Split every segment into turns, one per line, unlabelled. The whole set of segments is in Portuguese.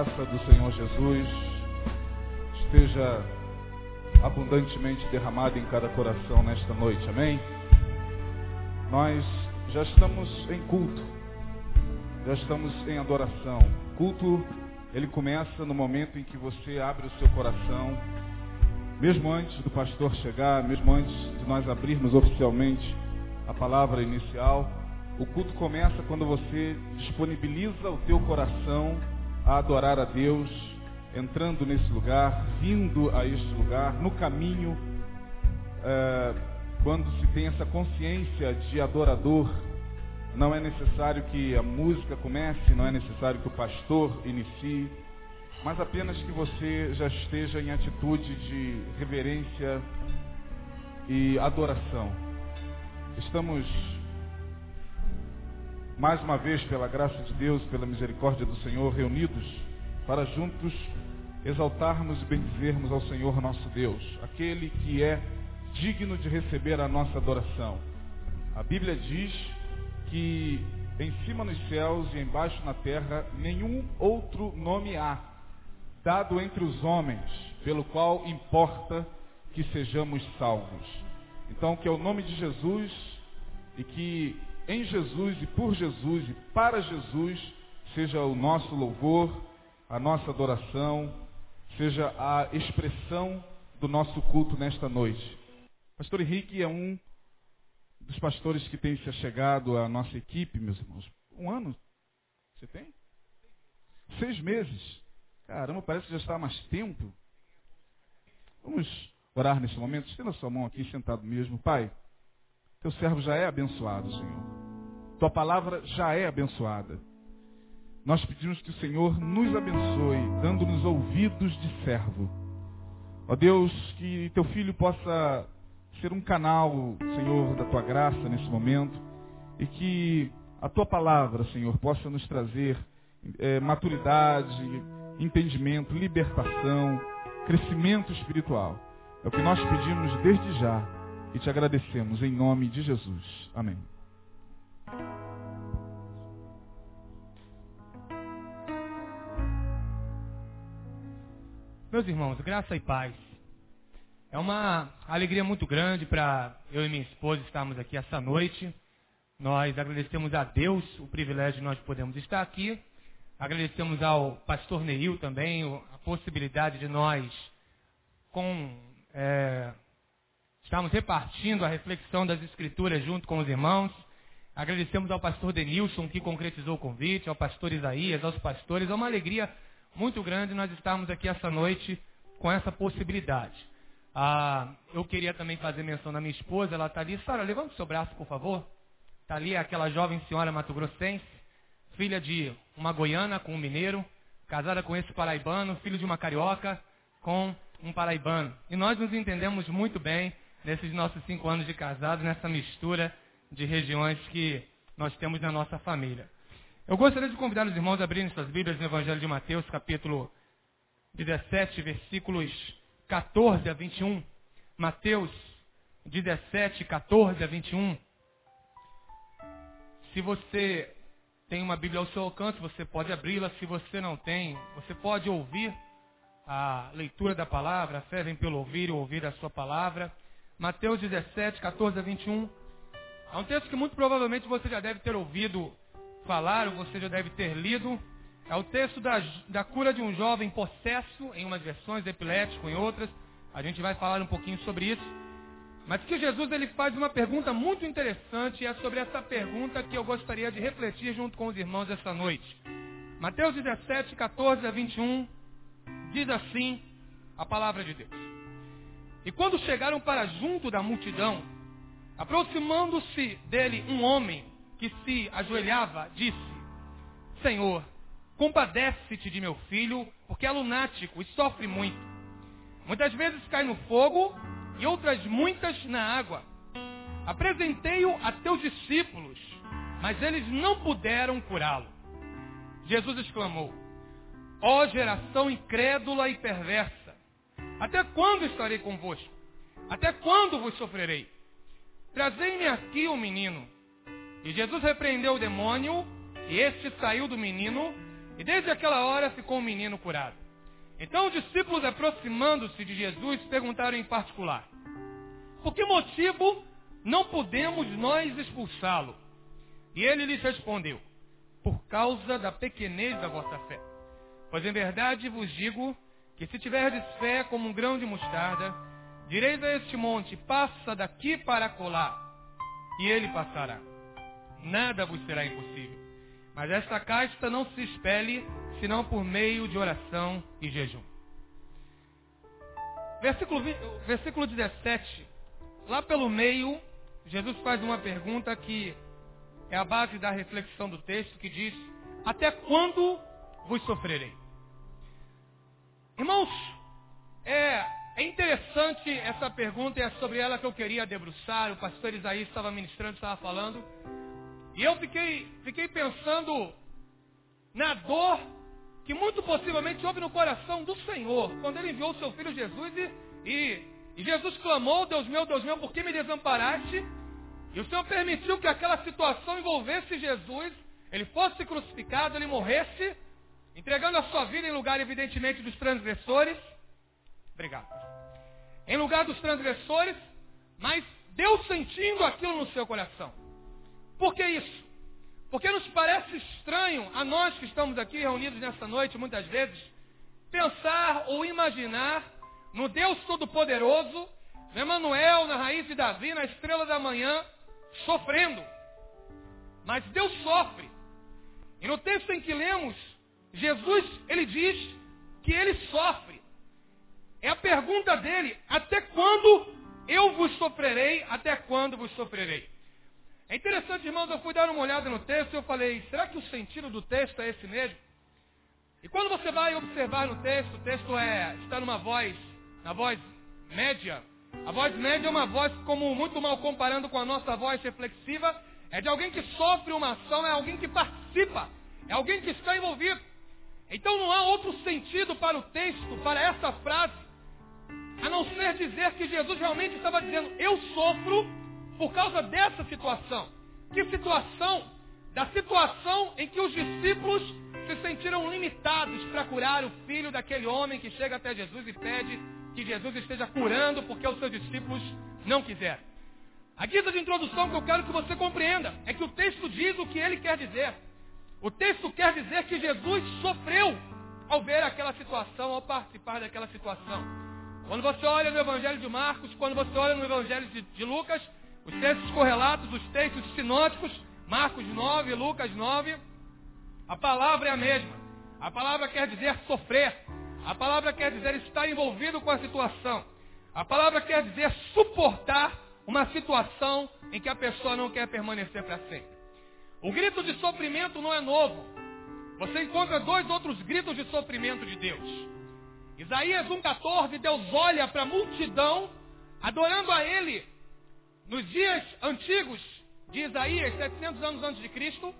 Graça do Senhor Jesus esteja abundantemente derramada em cada coração nesta noite. Amém? Nós já estamos em culto. Já estamos em adoração. Culto, ele começa no momento em que você abre o seu coração. Mesmo antes do pastor chegar, mesmo antes de nós abrirmos oficialmente a palavra inicial, o culto começa quando você disponibiliza o teu coração a adorar a Deus, entrando nesse lugar, vindo a este lugar, no caminho, é, quando se tem essa consciência de adorador, não é necessário que a música comece, não é necessário que o pastor inicie, mas apenas que você já esteja em atitude de reverência e adoração. Estamos mais uma vez, pela graça de Deus, pela misericórdia do Senhor, reunidos para juntos exaltarmos e bendizermos ao Senhor nosso Deus, aquele que é digno de receber a nossa adoração. A Bíblia diz que em cima nos céus e embaixo na terra nenhum outro nome há, dado entre os homens, pelo qual importa que sejamos salvos. Então, que é o nome de Jesus e que em Jesus e por Jesus e para Jesus seja o nosso louvor, a nossa adoração, seja a expressão do nosso culto nesta noite. Pastor Henrique é um dos pastores que tem se achegado à nossa equipe, meus irmãos. Um ano? Você tem? Seis meses. Caramba, parece que já está há mais tempo. Vamos orar nesse momento. Estenda sua mão aqui, sentado mesmo. Pai, teu servo já é abençoado, Senhor. Tua palavra já é abençoada. Nós pedimos que o Senhor nos abençoe, dando-nos ouvidos de servo. Ó Deus, que teu filho possa ser um canal, Senhor, da tua graça nesse momento. E que a tua palavra, Senhor, possa nos trazer é, maturidade, entendimento, libertação, crescimento espiritual. É o que nós pedimos desde já e te agradecemos em nome de Jesus. Amém.
Meus irmãos, graça e paz. É uma alegria muito grande para eu e minha esposa estarmos aqui essa noite. Nós agradecemos a Deus o privilégio de nós podermos estar aqui. Agradecemos ao pastor Neil também a possibilidade de nós, com é, Estamos repartindo a reflexão das Escrituras junto com os irmãos. Agradecemos ao pastor Denilson que concretizou o convite, ao pastor Isaías, aos pastores. É uma alegria muito grande nós estarmos aqui essa noite com essa possibilidade. Ah, eu queria também fazer menção da minha esposa, ela está ali. Sara, levanta o seu braço, por favor. Está ali aquela jovem senhora mato-grossense, filha de uma goiana com um mineiro, casada com esse paraibano, filho de uma carioca com um paraibano. E nós nos entendemos muito bem nesses nossos cinco anos de casados, nessa mistura de regiões que nós temos na nossa família. Eu gostaria de convidar os irmãos a abrirem suas Bíblias no Evangelho de Mateus, capítulo 17, versículos 14 a 21. Mateus 17, 14 a 21. Se você tem uma Bíblia ao seu alcance, você pode abri-la. Se você não tem, você pode ouvir a leitura da palavra. A fé vem pelo ouvir e ouvir a sua palavra. Mateus 17, 14 a 21. É um texto que muito provavelmente você já deve ter ouvido falar, ou você já deve ter lido. É o texto da, da cura de um jovem possesso, em umas versões, epilético em outras. A gente vai falar um pouquinho sobre isso. Mas que Jesus ele faz uma pergunta muito interessante e é sobre essa pergunta que eu gostaria de refletir junto com os irmãos esta noite. Mateus 17, 14 a 21 diz assim a palavra de Deus. E quando chegaram para junto da multidão, aproximando-se dele um homem que se ajoelhava, disse: Senhor, compadece-te de meu filho, porque é lunático e sofre muito. Muitas vezes cai no fogo e outras muitas na água. Apresentei-o a teus discípulos, mas eles não puderam curá-lo. Jesus exclamou: Ó geração incrédula e perversa, até quando estarei convosco? Até quando vos sofrerei? Trazei-me aqui o menino. E Jesus repreendeu o demônio, e este saiu do menino, E desde aquela hora ficou um menino curado. Então os discípulos, aproximando-se de Jesus, perguntaram em particular: Por que motivo não podemos nós expulsá-lo? E ele lhes respondeu: Por causa da pequenez da vossa fé. Pois em verdade vos digo que se tiverdes fé como um grão de mostarda, direis a este monte: Passa daqui para colar, e ele passará. Nada vos será impossível. Mas esta casta não se espelhe senão por meio de oração e jejum. Versículo, 20, versículo 17. Lá pelo meio, Jesus faz uma pergunta que é a base da reflexão do texto, que diz: Até quando vos sofrerei? Irmãos, é, é interessante essa pergunta e é sobre ela que eu queria debruçar. O pastor Isaías estava ministrando, estava falando. E eu fiquei, fiquei pensando na dor que muito possivelmente houve no coração do Senhor, quando ele enviou o seu filho Jesus e, e, e Jesus clamou, Deus meu, Deus meu, por que me desamparaste? E o Senhor permitiu que aquela situação envolvesse Jesus, ele fosse crucificado, ele morresse, entregando a sua vida em lugar, evidentemente, dos transgressores. Obrigado. Em lugar dos transgressores, mas Deus sentindo aquilo no seu coração. Por que isso? Porque nos parece estranho a nós que estamos aqui reunidos nessa noite, muitas vezes, pensar ou imaginar no Deus Todo-Poderoso, no Emanuel, na raiz de Davi, na estrela da manhã, sofrendo. Mas Deus sofre. E no texto em que lemos, Jesus, ele diz que ele sofre. É a pergunta dele, até quando eu vos sofrerei, até quando vos sofrerei? É interessante, irmãos, eu fui dar uma olhada no texto e eu falei, será que o sentido do texto é esse mesmo? E quando você vai observar no texto, o texto é, está numa voz, na voz média. A voz média é uma voz, como muito mal comparando com a nossa voz reflexiva, é de alguém que sofre uma ação, é alguém que participa, é alguém que está envolvido. Então não há outro sentido para o texto, para essa frase, a não ser dizer que Jesus realmente estava dizendo, eu sofro por causa dessa situação. Que situação? Da situação em que os discípulos se sentiram limitados para curar o filho daquele homem que chega até Jesus e pede que Jesus esteja curando porque os seus discípulos não quiseram. A guisa de introdução que eu quero que você compreenda é que o texto diz o que ele quer dizer. O texto quer dizer que Jesus sofreu ao ver aquela situação, ao participar daquela situação. Quando você olha no Evangelho de Marcos, quando você olha no Evangelho de, de Lucas, os textos correlatos, os textos sinóticos, Marcos 9, Lucas 9, a palavra é a mesma. A palavra quer dizer sofrer. A palavra quer dizer estar envolvido com a situação. A palavra quer dizer suportar uma situação em que a pessoa não quer permanecer para sempre. O grito de sofrimento não é novo. Você encontra dois outros gritos de sofrimento de Deus. Isaías 1,14, Deus olha para a multidão, adorando a Ele nos dias antigos de Isaías, 700 anos antes de Cristo,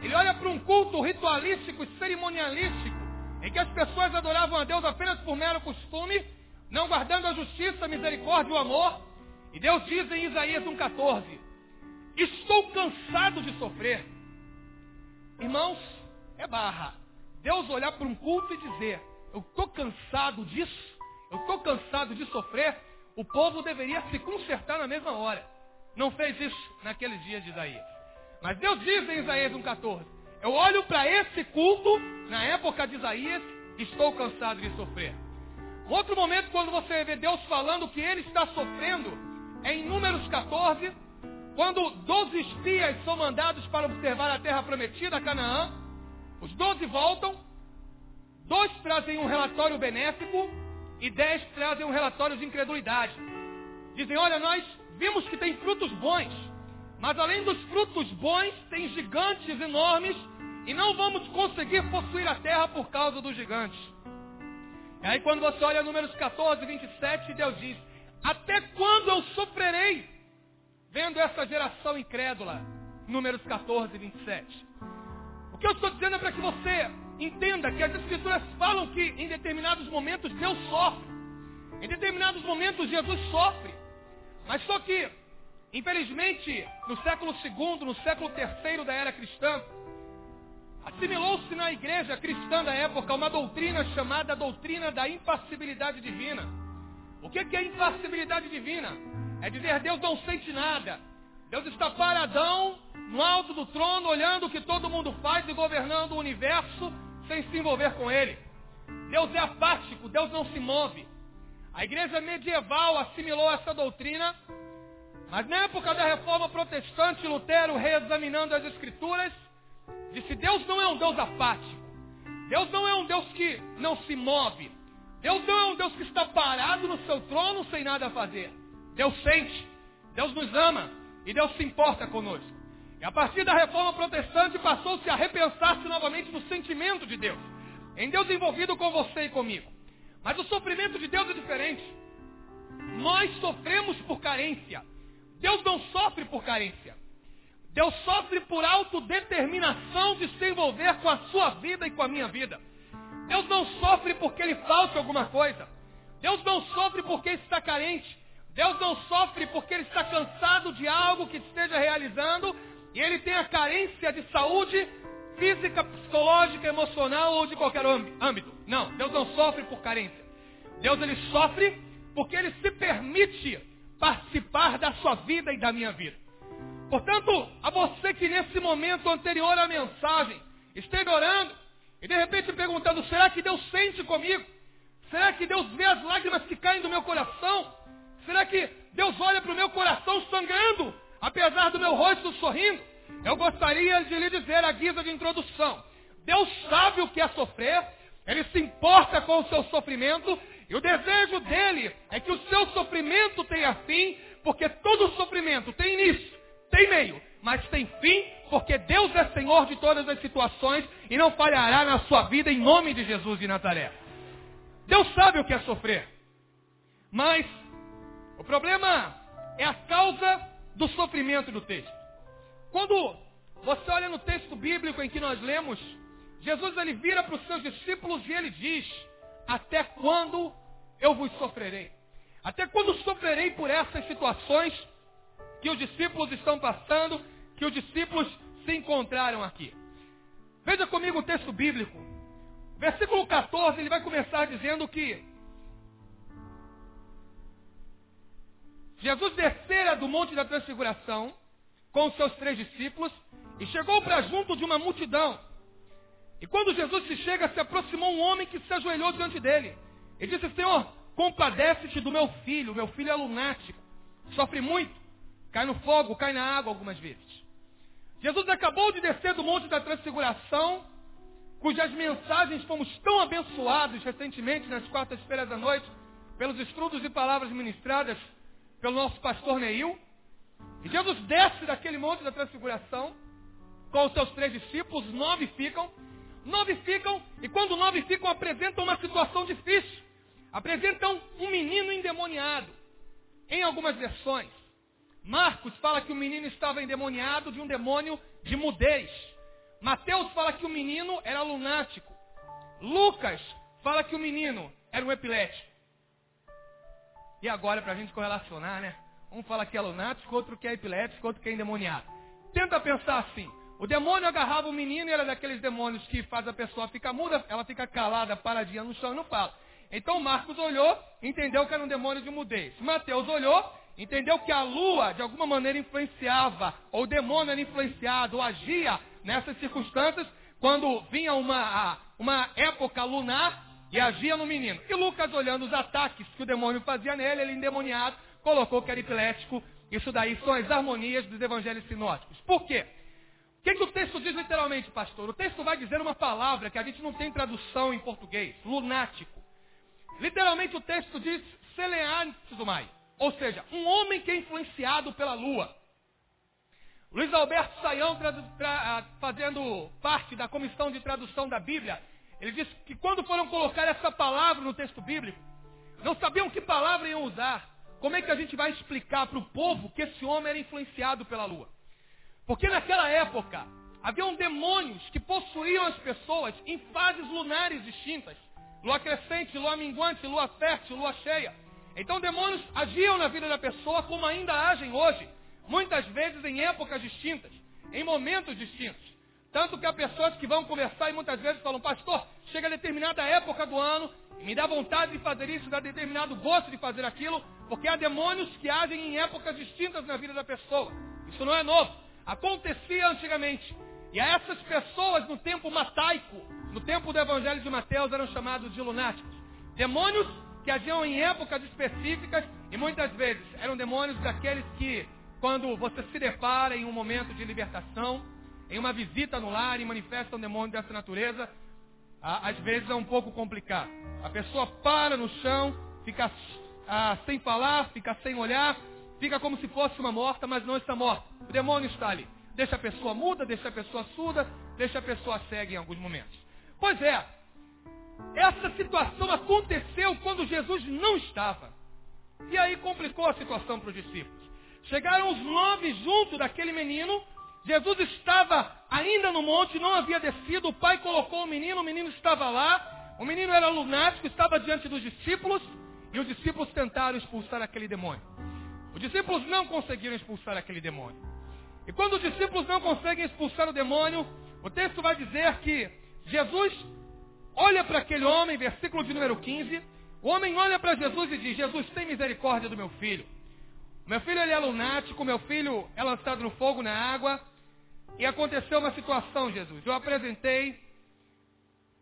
ele olha para um culto ritualístico e cerimonialístico, em que as pessoas adoravam a Deus apenas por mero costume, não guardando a justiça, a misericórdia e o amor. E Deus diz em Isaías 1,14: Estou cansado de sofrer. Irmãos, é barra. Deus olhar para um culto e dizer: Eu estou cansado disso, eu estou cansado de sofrer, o povo deveria se consertar na mesma hora. Não fez isso naqueles dias de Isaías. Mas Deus diz em Isaías 1,14: Eu olho para esse culto, na época de Isaías, estou cansado de sofrer. Outro momento, quando você vê Deus falando que ele está sofrendo, é em Números 14, quando 12 espias são mandados para observar a terra prometida, Canaã. Os 12 voltam, dois trazem um relatório benéfico e dez trazem um relatório de incredulidade. Dizem, olha, nós vimos que tem frutos bons, mas além dos frutos bons, tem gigantes enormes e não vamos conseguir possuir a terra por causa dos gigantes. E aí quando você olha números 14, 27, Deus diz, até quando eu sofrerei vendo essa geração incrédula? Números 14, 27. O que eu estou dizendo é para que você Entenda que as escrituras falam que em determinados momentos Deus sofre. Em determinados momentos Jesus sofre. Mas só que, infelizmente, no século II, no século III da era cristã, Assimilou-se na igreja cristã da época uma doutrina chamada doutrina da impassibilidade divina. O que é impassibilidade divina? É dizer Deus não sente nada. Deus está paradão no alto do trono, olhando o que todo mundo faz e governando o universo sem se envolver com ele. Deus é apático, Deus não se move. A igreja medieval assimilou essa doutrina, mas na época da reforma protestante, Lutero, reexaminando as escrituras, disse: Deus não é um Deus apático. Deus não é um Deus que não se move. Deus não é um Deus que está parado no seu trono sem nada a fazer. Deus sente, Deus nos ama e Deus se importa conosco. E a partir da reforma protestante passou-se a repensar-se novamente no sentimento de Deus. Em Deus envolvido com você e comigo. Mas o sofrimento de Deus é diferente. Nós sofremos por carência. Deus não sofre por carência. Deus sofre por autodeterminação de se envolver com a sua vida e com a minha vida. Deus não sofre porque lhe falta alguma coisa. Deus não sofre porque está carente. Deus não sofre porque ele está cansado de algo que esteja realizando e ele tem a carência de saúde física, psicológica, emocional ou de qualquer âmbito. Não, Deus não sofre por carência. Deus ele sofre porque ele se permite participar da sua vida e da minha vida. Portanto, a você que nesse momento anterior à mensagem esteve orando e de repente perguntando: será que Deus sente comigo? Será que Deus vê as lágrimas que caem do meu coração? Será que Deus olha para o meu coração sangrando, apesar do meu rosto sorrindo? Eu gostaria de lhe dizer a guisa de introdução. Deus sabe o que é sofrer, Ele se importa com o seu sofrimento, e o desejo dele é que o seu sofrimento tenha fim, porque todo sofrimento tem início, tem meio, mas tem fim, porque Deus é Senhor de todas as situações e não falhará na sua vida em nome de Jesus de Nazaré. Deus sabe o que é sofrer, mas o problema é a causa do sofrimento do texto. Quando você olha no texto bíblico em que nós lemos, Jesus ele vira para os seus discípulos e ele diz: Até quando eu vos sofrerei? Até quando sofrerei por essas situações que os discípulos estão passando, que os discípulos se encontraram aqui? Veja comigo o texto bíblico. Versículo 14, ele vai começar dizendo que Jesus descera do Monte da Transfiguração com os seus três discípulos e chegou para junto de uma multidão. E quando Jesus se chega, se aproximou um homem que se ajoelhou diante dele. E disse, Senhor, compadece-te do meu filho. Meu filho é lunático. Sofre muito. Cai no fogo, cai na água algumas vezes. Jesus acabou de descer do Monte da Transfiguração, cujas mensagens fomos tão abençoados recentemente, nas quartas-feiras da noite, pelos estudos e palavras ministradas pelo nosso pastor Neil. E Jesus desce daquele monte da transfiguração com os seus três discípulos, nove ficam, nove ficam, e quando nove ficam, apresentam uma situação difícil. Apresentam um menino endemoniado. Em algumas versões. Marcos fala que o menino estava endemoniado de um demônio de mudez. Mateus fala que o menino era lunático. Lucas fala que o menino era um epilético. E agora, para a gente correlacionar, né? Um fala que é lunático, outro que é epilético, outro que é endemoniado. Tenta pensar assim. O demônio agarrava o menino e era daqueles demônios que faz a pessoa ficar muda, ela fica calada, paradinha no chão e não fala. Então Marcos olhou, entendeu que era um demônio de mudez. Mateus olhou, entendeu que a lua de alguma maneira influenciava, ou o demônio era influenciado, ou agia nessas circunstâncias, quando vinha uma, uma época lunar e agia no menino. E Lucas, olhando os ataques que o demônio fazia nele, ele endemoniado, colocou que era epilético. Isso daí são as harmonias dos evangelhos sinóticos. Por quê? O que, que, o texto diz literalmente, pastor? O texto vai dizer uma palavra que a gente não tem tradução em português, lunático. Literalmente o texto diz mai, ou seja, um homem que é influenciado pela lua. Luiz Alberto Saião, fazendo parte da comissão de tradução da Bíblia, ele diz que quando foram colocar essa palavra no texto bíblico, não sabiam que palavra iam usar. Como é que a gente vai explicar para o povo que esse homem era influenciado pela lua? Porque naquela época, haviam demônios que possuíam as pessoas em fases lunares distintas. Lua crescente, lua minguante, lua fértil, lua cheia. Então demônios agiam na vida da pessoa como ainda agem hoje. Muitas vezes em épocas distintas, em momentos distintos. Tanto que há pessoas que vão conversar e muitas vezes falam, pastor, chega a determinada época do ano, me dá vontade de fazer isso, dá determinado gosto de fazer aquilo, porque há demônios que agem em épocas distintas na vida da pessoa. Isso não é novo. Acontecia antigamente. E a essas pessoas no tempo mataico, no tempo do Evangelho de Mateus, eram chamados de lunáticos. Demônios que agiam em épocas específicas e muitas vezes eram demônios daqueles que, quando você se depara em um momento de libertação, em uma visita no lar e manifesta um demônio dessa natureza, às vezes é um pouco complicado. A pessoa para no chão, fica ah, sem falar, fica sem olhar, fica como se fosse uma morta, mas não está morta. O demônio está ali. Deixa a pessoa muda, deixa a pessoa surda, deixa a pessoa cega em alguns momentos. Pois é, essa situação aconteceu quando Jesus não estava. E aí complicou a situação para os discípulos. Chegaram os nove junto daquele menino Jesus estava ainda no monte, não havia descido, o pai colocou o menino, o menino estava lá, o menino era lunático, estava diante dos discípulos, e os discípulos tentaram expulsar aquele demônio. Os discípulos não conseguiram expulsar aquele demônio. E quando os discípulos não conseguem expulsar o demônio, o texto vai dizer que Jesus olha para aquele homem, versículo de número 15, o homem olha para Jesus e diz, Jesus, tem misericórdia do meu filho. Meu filho ele é lunático, meu filho é lançado no fogo, na água, e aconteceu uma situação, Jesus. Eu apresentei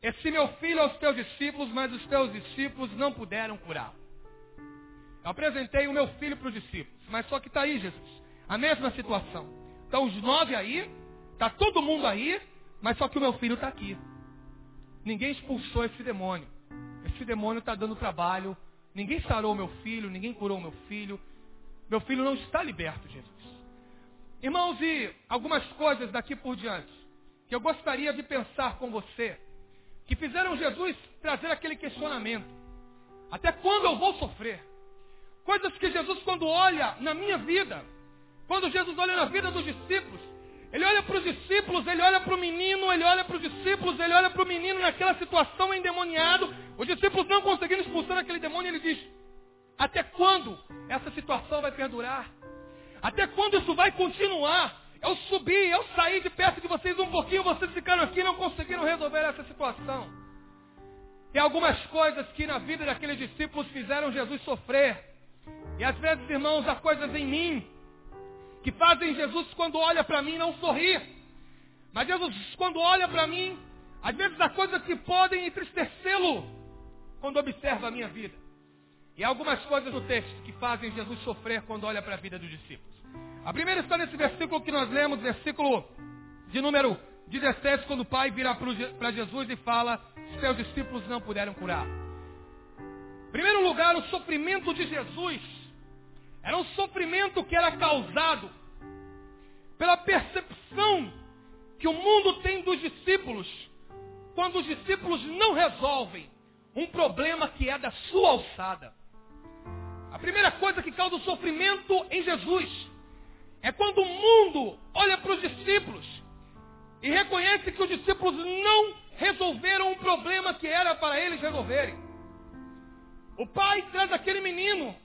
esse meu filho aos teus discípulos, mas os teus discípulos não puderam curá-lo. Eu apresentei o meu filho para os discípulos, mas só que está aí, Jesus. A mesma situação. Estão os nove aí, está todo mundo aí, mas só que o meu filho está aqui. Ninguém expulsou esse demônio. Esse demônio está dando trabalho. Ninguém sarou meu filho, ninguém curou meu filho. Meu filho não está liberto, Jesus. Irmãos, e algumas coisas daqui por diante que eu gostaria de pensar com você, que fizeram Jesus trazer aquele questionamento. Até quando eu vou sofrer? Coisas que Jesus, quando olha na minha vida, quando Jesus olha na vida dos discípulos, ele olha para os discípulos, ele olha para o menino, ele olha para os discípulos, ele olha para o menino naquela situação endemoniado. Os discípulos não conseguindo expulsar aquele demônio, ele diz: Até quando essa situação vai perdurar? Até quando isso vai continuar? Eu subi, eu saí de perto de vocês um pouquinho, vocês ficaram aqui e não conseguiram resolver essa situação. Tem algumas coisas que na vida daqueles discípulos fizeram Jesus sofrer. E às vezes, irmãos, há coisas em mim que fazem Jesus, quando olha para mim, não sorrir. Mas Jesus, quando olha para mim, às vezes há coisas que podem entristecê-lo quando observa a minha vida. E há algumas coisas no texto que fazem Jesus sofrer quando olha para a vida dos discípulos. A primeira está nesse versículo que nós lemos, versículo de número 17, quando o pai vira para Jesus e fala: Seus discípulos não puderam curar. Em primeiro lugar, o sofrimento de Jesus era um sofrimento que era causado pela percepção que o mundo tem dos discípulos quando os discípulos não resolvem um problema que é da sua alçada. A primeira coisa que causa o sofrimento em Jesus é quando o mundo olha para os discípulos e reconhece que os discípulos não resolveram um problema que era para eles resolverem. O pai traz aquele menino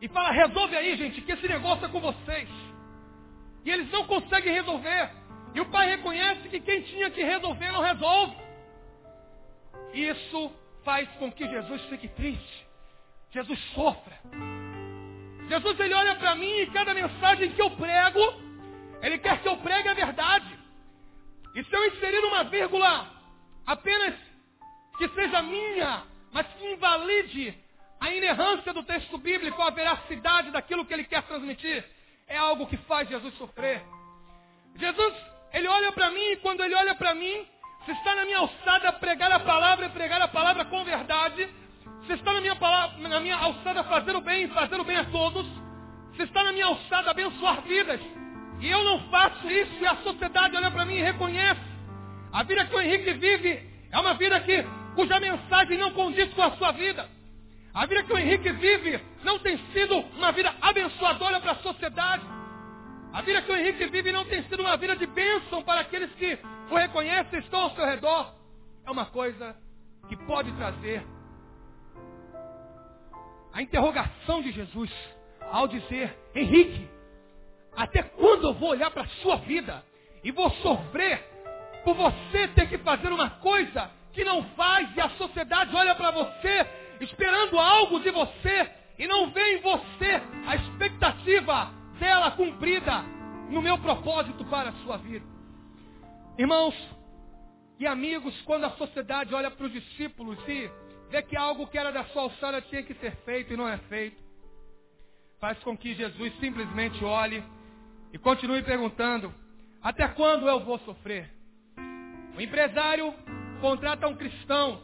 e fala: resolve aí, gente, que esse negócio é com vocês. E eles não conseguem resolver. E o pai reconhece que quem tinha que resolver não resolve. Isso faz com que Jesus fique triste. Jesus sofra. Jesus ele olha para mim e cada mensagem que eu prego, ele quer que eu pregue a verdade. E se eu inserir uma vírgula apenas que seja minha, mas que invalide a inerrância do texto bíblico, a veracidade daquilo que ele quer transmitir, é algo que faz Jesus sofrer. Jesus, ele olha para mim e quando ele olha para mim, se está na minha alçada pregar a palavra e pregar a palavra com verdade, se está na minha, palavra, na minha alçada fazer o bem, fazer o bem a todos. Se está na minha alçada abençoar vidas. E eu não faço isso e a sociedade olha para mim e reconhece. A vida que o Henrique vive é uma vida que, cuja mensagem não condiz com a sua vida. A vida que o Henrique vive não tem sido uma vida abençoadora para a sociedade. A vida que o Henrique vive não tem sido uma vida de bênção para aqueles que o reconhecem e estão ao seu redor. É uma coisa que pode trazer a interrogação de Jesus ao dizer, Henrique, até quando eu vou olhar para a sua vida e vou sofrer por você ter que fazer uma coisa que não faz e a sociedade olha para você esperando algo de você e não vê em você a expectativa dela cumprida no meu propósito para a sua vida. Irmãos e amigos, quando a sociedade olha para os discípulos e vê que algo que era da sua alçada tinha que ser feito e não é feito, faz com que Jesus simplesmente olhe e continue perguntando: até quando eu vou sofrer? O empresário contrata um cristão.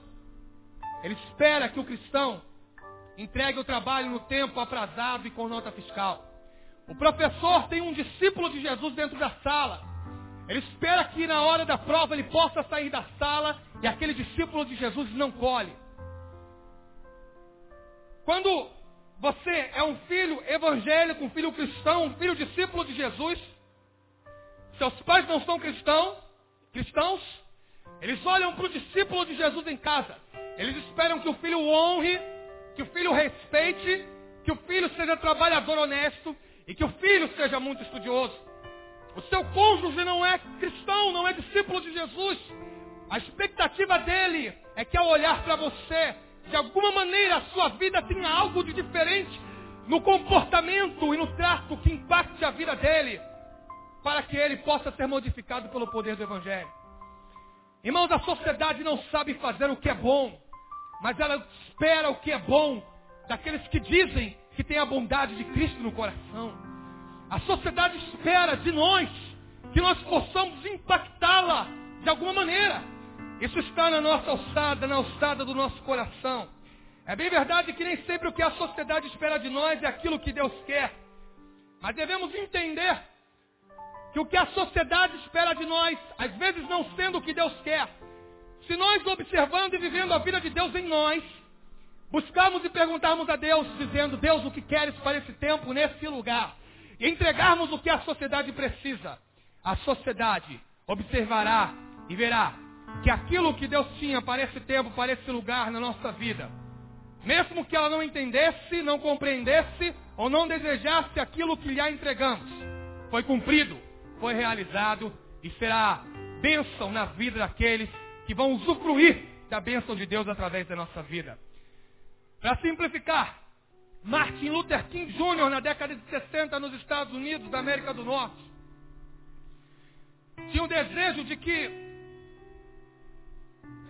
Ele espera que o cristão entregue o trabalho no tempo aprazado e com nota fiscal. O professor tem um discípulo de Jesus dentro da sala. Ele espera que na hora da prova ele possa sair da sala e aquele discípulo de Jesus não colhe. Quando você é um filho evangélico, um filho cristão, um filho discípulo de Jesus, seus pais não são cristãos, cristãos, eles olham para o discípulo de Jesus em casa. Eles esperam que o filho honre, que o filho respeite, que o filho seja trabalhador honesto e que o filho seja muito estudioso. O seu cônjuge não é cristão, não é discípulo de Jesus. A expectativa dele é que ao olhar para você, de alguma maneira a sua vida tenha algo de diferente no comportamento e no trato que impacte a vida dele, para que ele possa ser modificado pelo poder do Evangelho. Irmãos, a sociedade não sabe fazer o que é bom, mas ela espera o que é bom daqueles que dizem que tem a bondade de Cristo no coração. A sociedade espera de nós que nós possamos impactá-la de alguma maneira. Isso está na nossa alçada, na alçada do nosso coração. É bem verdade que nem sempre o que a sociedade espera de nós é aquilo que Deus quer. Mas devemos entender que o que a sociedade espera de nós, às vezes não sendo o que Deus quer, se nós observando e vivendo a vida de Deus em nós, buscarmos e perguntarmos a Deus, dizendo, Deus, o que queres para esse tempo, nesse lugar, e entregarmos o que a sociedade precisa, a sociedade observará e verá que aquilo que Deus tinha para esse tempo, para esse lugar na nossa vida, mesmo que ela não entendesse, não compreendesse ou não desejasse aquilo que lhe entregamos, foi cumprido foi realizado e será bênção na vida daqueles que vão usufruir da bênção de Deus através da nossa vida. Para simplificar, Martin Luther King Jr., na década de 60 nos Estados Unidos da América do Norte, tinha o desejo de que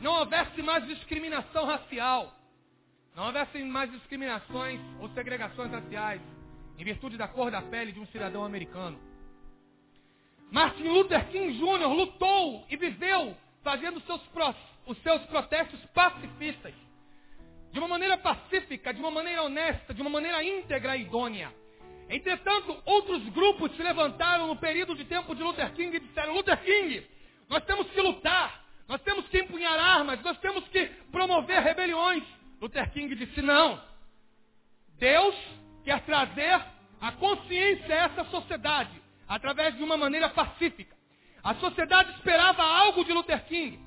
não houvesse mais discriminação racial, não houvesse mais discriminações ou segregações raciais em virtude da cor da pele de um cidadão americano. Martin Luther King Jr. lutou e viveu fazendo seus, os seus protestos pacifistas. De uma maneira pacífica, de uma maneira honesta, de uma maneira íntegra e idônea. Entretanto, outros grupos se levantaram no período de tempo de Luther King e disseram, Luther King, nós temos que lutar, nós temos que empunhar armas, nós temos que promover rebeliões. Luther King disse, não. Deus quer trazer a consciência a essa sociedade através de uma maneira pacífica. A sociedade esperava algo de Luther King.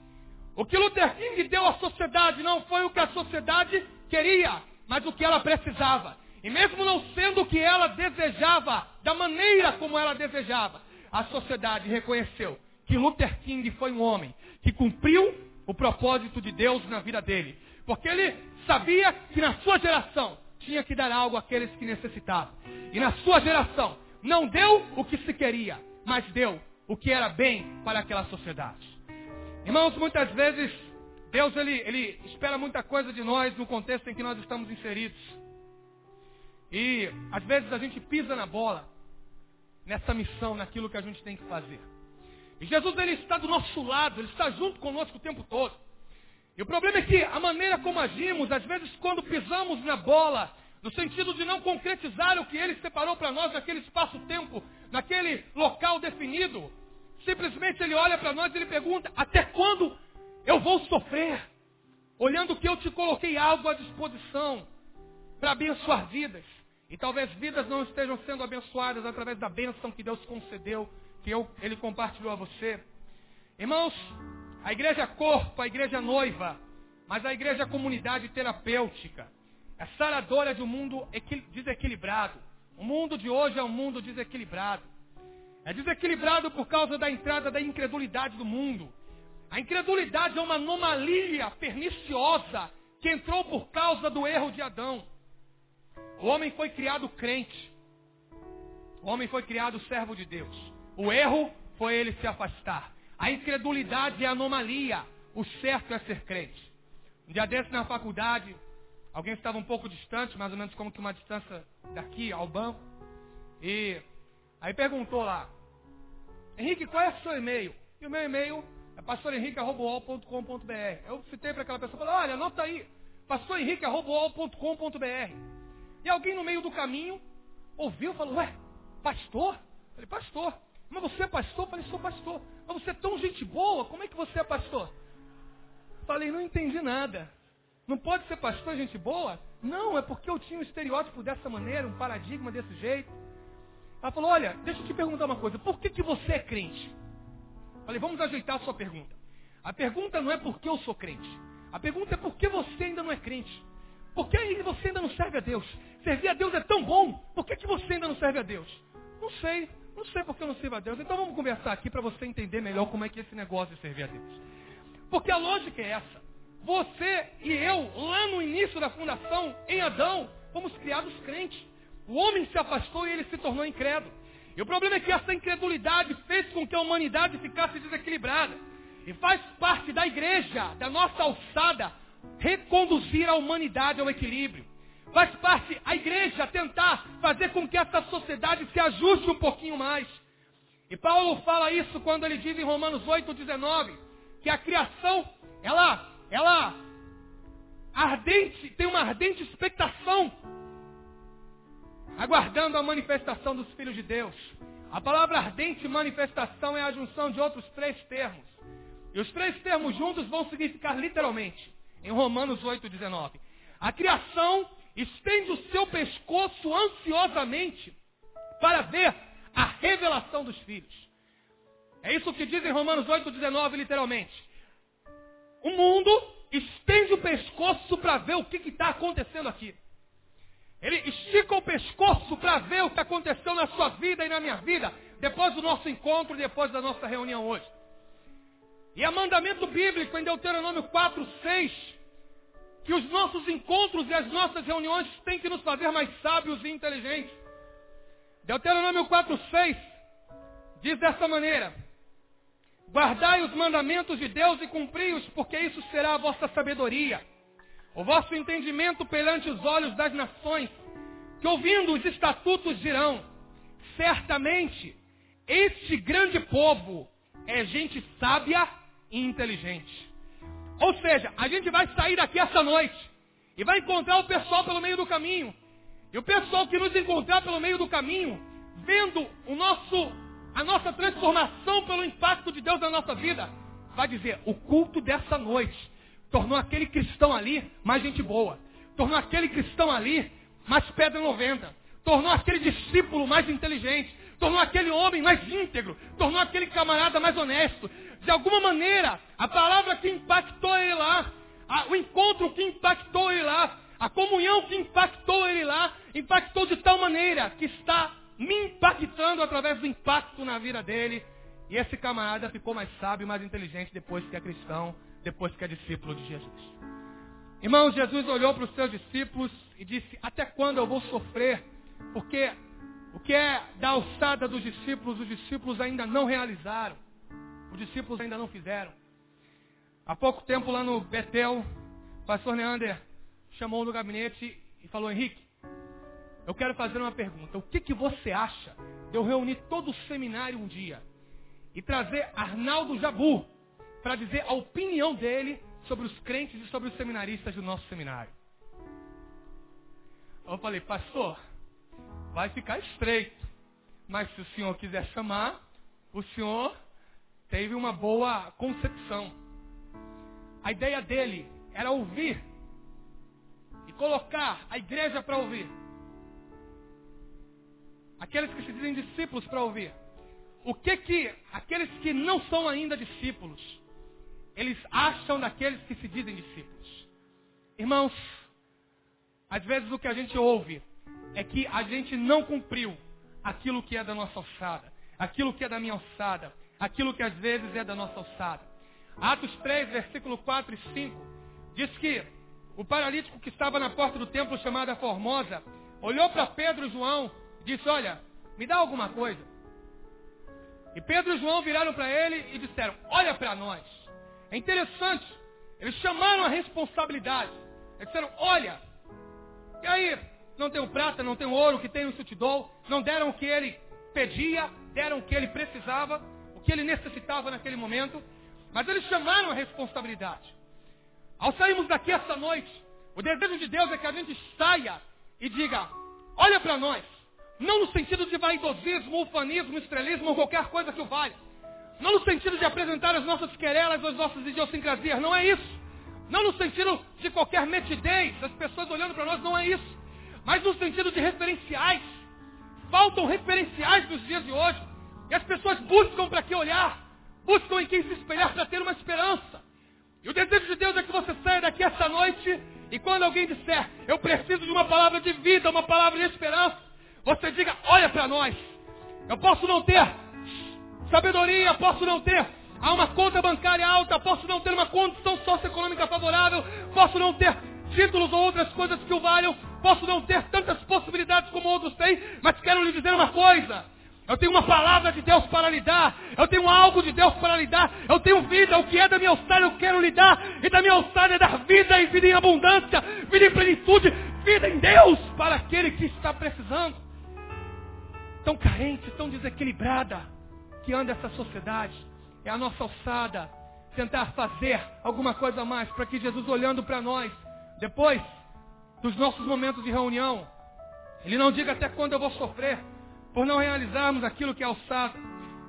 O que Luther King deu à sociedade não foi o que a sociedade queria, mas o que ela precisava. E mesmo não sendo o que ela desejava, da maneira como ela desejava, a sociedade reconheceu que Luther King foi um homem que cumpriu o propósito de Deus na vida dele. Porque ele sabia que na sua geração tinha que dar algo àqueles que necessitavam. E na sua geração não deu o que se queria, mas deu o que era bem para aquela sociedade. Irmãos, muitas vezes Deus ele, ele espera muita coisa de nós no contexto em que nós estamos inseridos. E às vezes a gente pisa na bola nessa missão, naquilo que a gente tem que fazer. E Jesus ele está do nosso lado, ele está junto conosco o tempo todo. E o problema é que a maneira como agimos, às vezes quando pisamos na bola, no sentido de não concretizar o que ele separou para nós naquele espaço-tempo, naquele local definido. Simplesmente ele olha para nós e ele pergunta: até quando eu vou sofrer? Olhando que eu te coloquei algo à disposição para abençoar vidas. E talvez vidas não estejam sendo abençoadas através da bênção que Deus concedeu, que eu, Ele compartilhou a você. Irmãos, a igreja corpo, a igreja noiva, mas a igreja comunidade terapêutica. É saradora de um mundo desequilibrado. O mundo de hoje é um mundo desequilibrado. É desequilibrado por causa da entrada da incredulidade do mundo. A incredulidade é uma anomalia perniciosa que entrou por causa do erro de Adão. O homem foi criado crente. O homem foi criado servo de Deus. O erro foi ele se afastar. A incredulidade é anomalia. O certo é ser crente. Um dia desse na faculdade, alguém estava um pouco distante, mais ou menos como que uma distância daqui ao banco. E aí perguntou lá, Henrique, qual é o seu e-mail? E o meu e-mail é pastorhenrique.com.br. Eu citei para aquela pessoa, falei, olha, anota aí, pastorhenrique.com.br. E alguém no meio do caminho ouviu e falou, ué, pastor? Eu falei, pastor. Mas você é pastor? Falei, sou pastor. Mas você é tão gente boa, como é que você é pastor? Falei, não entendi nada. Não pode ser pastor gente boa? Não, é porque eu tinha um estereótipo dessa maneira, um paradigma desse jeito. Ela falou, olha, deixa eu te perguntar uma coisa, por que, que você é crente? Falei, vamos ajeitar a sua pergunta. A pergunta não é por que eu sou crente. A pergunta é por que você ainda não é crente. Por que você ainda não serve a Deus? Servir a Deus é tão bom, por que, que você ainda não serve a Deus? Não sei, não sei porque eu não sirvo a Deus. Então vamos conversar aqui para você entender melhor como é que é esse negócio de servir a Deus. Porque a lógica é essa. Você e eu, lá no início da fundação, em Adão, fomos criados crentes. O homem se afastou e ele se tornou incrédulo. E o problema é que essa incredulidade fez com que a humanidade ficasse desequilibrada. E faz parte da igreja, da nossa alçada, reconduzir a humanidade ao equilíbrio. Faz parte a igreja tentar fazer com que essa sociedade se ajuste um pouquinho mais. E Paulo fala isso quando ele diz em Romanos 8, 19, que a criação, ela, ela ardente, tem uma ardente expectação, aguardando a manifestação dos filhos de Deus. A palavra ardente manifestação é a junção de outros três termos. E os três termos juntos vão significar literalmente, em Romanos 8, 19. A criação estende o seu pescoço ansiosamente para ver a revelação dos filhos. É isso que diz em Romanos 8, 19, literalmente. O mundo estende o pescoço para ver o que está acontecendo aqui. Ele estica o pescoço para ver o que aconteceu na sua vida e na minha vida, depois do nosso encontro, depois da nossa reunião hoje. E é mandamento bíblico em Deuteronômio 4, 6, que os nossos encontros e as nossas reuniões têm que nos fazer mais sábios e inteligentes. Deuteronômio 4,6 diz dessa maneira: Guardai os mandamentos de Deus e cumpri-os, porque isso será a vossa sabedoria, o vosso entendimento perante os olhos das nações, que ouvindo os estatutos dirão: certamente este grande povo é gente sábia e inteligente. Ou seja, a gente vai sair daqui essa noite e vai encontrar o pessoal pelo meio do caminho. E o pessoal que nos encontrar pelo meio do caminho, vendo o nosso, a nossa transformação pelo impacto de Deus na nossa vida, vai dizer, o culto dessa noite tornou aquele cristão ali mais gente boa. Tornou aquele cristão ali mais pedra 90. Tornou aquele discípulo mais inteligente. Tornou aquele homem mais íntegro. Tornou aquele camarada mais honesto de alguma maneira, a palavra que impactou ele lá, a, o encontro que impactou ele lá, a comunhão que impactou ele lá, impactou de tal maneira que está me impactando através do impacto na vida dele. E esse camarada ficou mais sábio, mais inteligente depois que é cristão, depois que é discípulo de Jesus. Irmãos, Jesus olhou para os seus discípulos e disse: Até quando eu vou sofrer? Porque o que é da alçada dos discípulos, os discípulos ainda não realizaram. Os discípulos ainda não fizeram. Há pouco tempo lá no Betel, o pastor Neander chamou no gabinete e falou, Henrique, eu quero fazer uma pergunta. O que, que você acha de eu reunir todo o seminário um dia e trazer Arnaldo Jabu para dizer a opinião dele sobre os crentes e sobre os seminaristas do nosso seminário? Eu falei, pastor, vai ficar estreito. Mas se o senhor quiser chamar, o senhor teve uma boa concepção. A ideia dele era ouvir e colocar a igreja para ouvir. Aqueles que se dizem discípulos para ouvir. O que que aqueles que não são ainda discípulos, eles acham daqueles que se dizem discípulos? Irmãos, às vezes o que a gente ouve é que a gente não cumpriu aquilo que é da nossa alçada, aquilo que é da minha alçada, aquilo que às vezes é da nossa alçada. Atos 3, versículo 4 e 5, diz que o paralítico que estava na porta do templo chamada Formosa olhou para Pedro e João e disse, olha, me dá alguma coisa. E Pedro e João viraram para ele e disseram, olha para nós. É interessante, eles chamaram a responsabilidade. Eles disseram, olha, e aí, não tenho prata, não tenho ouro, que tenho isso te dou. Não deram o que ele pedia, deram o que ele precisava, o que ele necessitava naquele momento. Mas eles chamaram a responsabilidade. Ao sairmos daqui essa noite, o desejo de Deus é que a gente saia e diga, olha para nós. Não no sentido de vaidosismo, ufanismo, estrelismo ou qualquer coisa que o valha. Não no sentido de apresentar as nossas querelas, as nossas idiosincrasias. Não é isso. Não no sentido de qualquer metidez, das pessoas olhando para nós, não é isso. Mas no sentido de referenciais. Faltam referenciais nos dias de hoje. E as pessoas buscam para que olhar. Buscam em quem se espelhar para ter uma esperança. E o desejo de Deus é que você saia daqui essa noite e quando alguém disser, eu preciso de uma palavra de vida, uma palavra de esperança, você diga, olha para nós. Eu posso não ter sabedoria, posso não ter uma conta bancária alta, posso não ter uma condição socioeconômica favorável, posso não ter títulos ou outras coisas que o valham, posso não ter tantas possibilidades como outros têm, mas quero lhe dizer uma coisa. Eu tenho uma palavra de Deus para lhe dar. Eu tenho algo de Deus para lhe dar. Eu tenho vida. O que é da minha alçada eu quero lhe dar. E da minha alçada é dar vida e vida em abundância, vida em plenitude, vida em Deus para aquele que está precisando. Tão carente, tão desequilibrada que anda essa sociedade. É a nossa alçada tentar fazer alguma coisa a mais para que Jesus olhando para nós, depois dos nossos momentos de reunião, ele não diga até quando eu vou sofrer por não realizarmos aquilo que é alçado.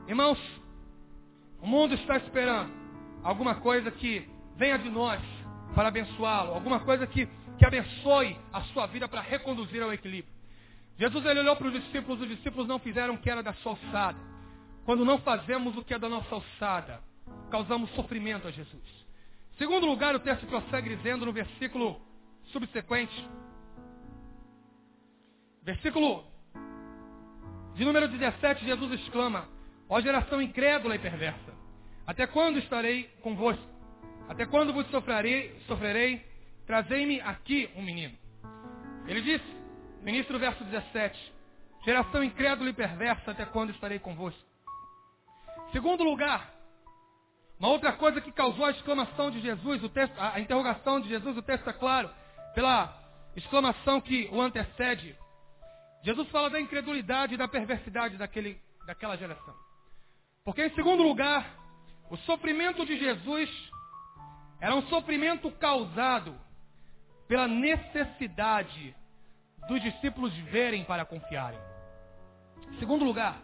Irmãos, o mundo está esperando alguma coisa que venha de nós para abençoá-lo, alguma coisa que, que abençoe a sua vida para reconduzir ao equilíbrio. Jesus ele olhou para os discípulos, os discípulos não fizeram o que era da sua alçada. Quando não fazemos o que é da nossa alçada, causamos sofrimento a Jesus. Segundo lugar, o texto prossegue dizendo no versículo subsequente, versículo de número 17, Jesus exclama: Ó geração incrédula e perversa, até quando estarei convosco? Até quando vos sofrerei? sofrerei? Trazei-me aqui um menino. Ele disse, ministro verso 17, geração incrédula e perversa, até quando estarei convosco? Segundo lugar, uma outra coisa que causou a exclamação de Jesus, texto, a interrogação de Jesus, o texto é claro, pela exclamação que o antecede. Jesus fala da incredulidade e da perversidade daquele, daquela geração. Porque, em segundo lugar, o sofrimento de Jesus era um sofrimento causado pela necessidade dos discípulos verem para confiarem. Em segundo lugar,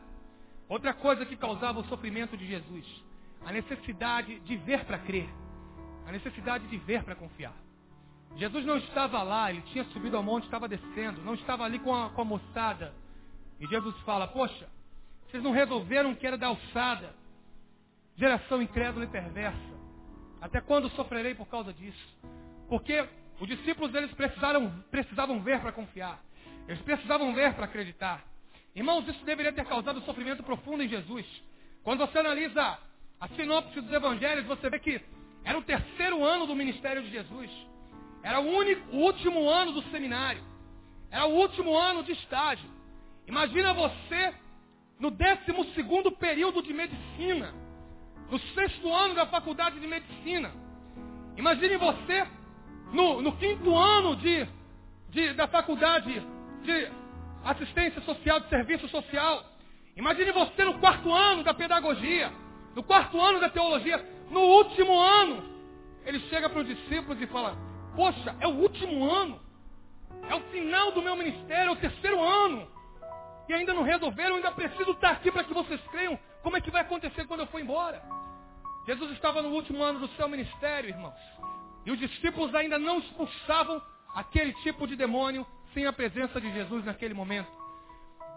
outra coisa que causava o sofrimento de Jesus, a necessidade de ver para crer, a necessidade de ver para confiar. Jesus não estava lá, ele tinha subido ao monte, estava descendo, não estava ali com a, com a moçada. E Jesus fala, poxa, vocês não resolveram que era da alçada. Geração incrédula e perversa. Até quando sofrerei por causa disso? Porque os discípulos eles precisaram, precisavam ver para confiar. Eles precisavam ver para acreditar. Irmãos, isso deveria ter causado sofrimento profundo em Jesus. Quando você analisa a sinopse dos evangelhos, você vê que era o terceiro ano do ministério de Jesus. Era o, único, o último ano do seminário. Era o último ano de estágio. Imagina você no décimo segundo período de medicina. No sexto ano da faculdade de medicina. Imagine você no, no quinto ano de, de, da faculdade de assistência social, de serviço social. Imagine você no quarto ano da pedagogia, no quarto ano da teologia, no último ano. Ele chega para os discípulos e fala: Poxa, é o último ano. É o final do meu ministério, é o terceiro ano. E ainda não resolveram, ainda preciso estar aqui para que vocês creiam como é que vai acontecer quando eu for embora. Jesus estava no último ano do seu ministério, irmãos. E os discípulos ainda não expulsavam aquele tipo de demônio sem a presença de Jesus naquele momento.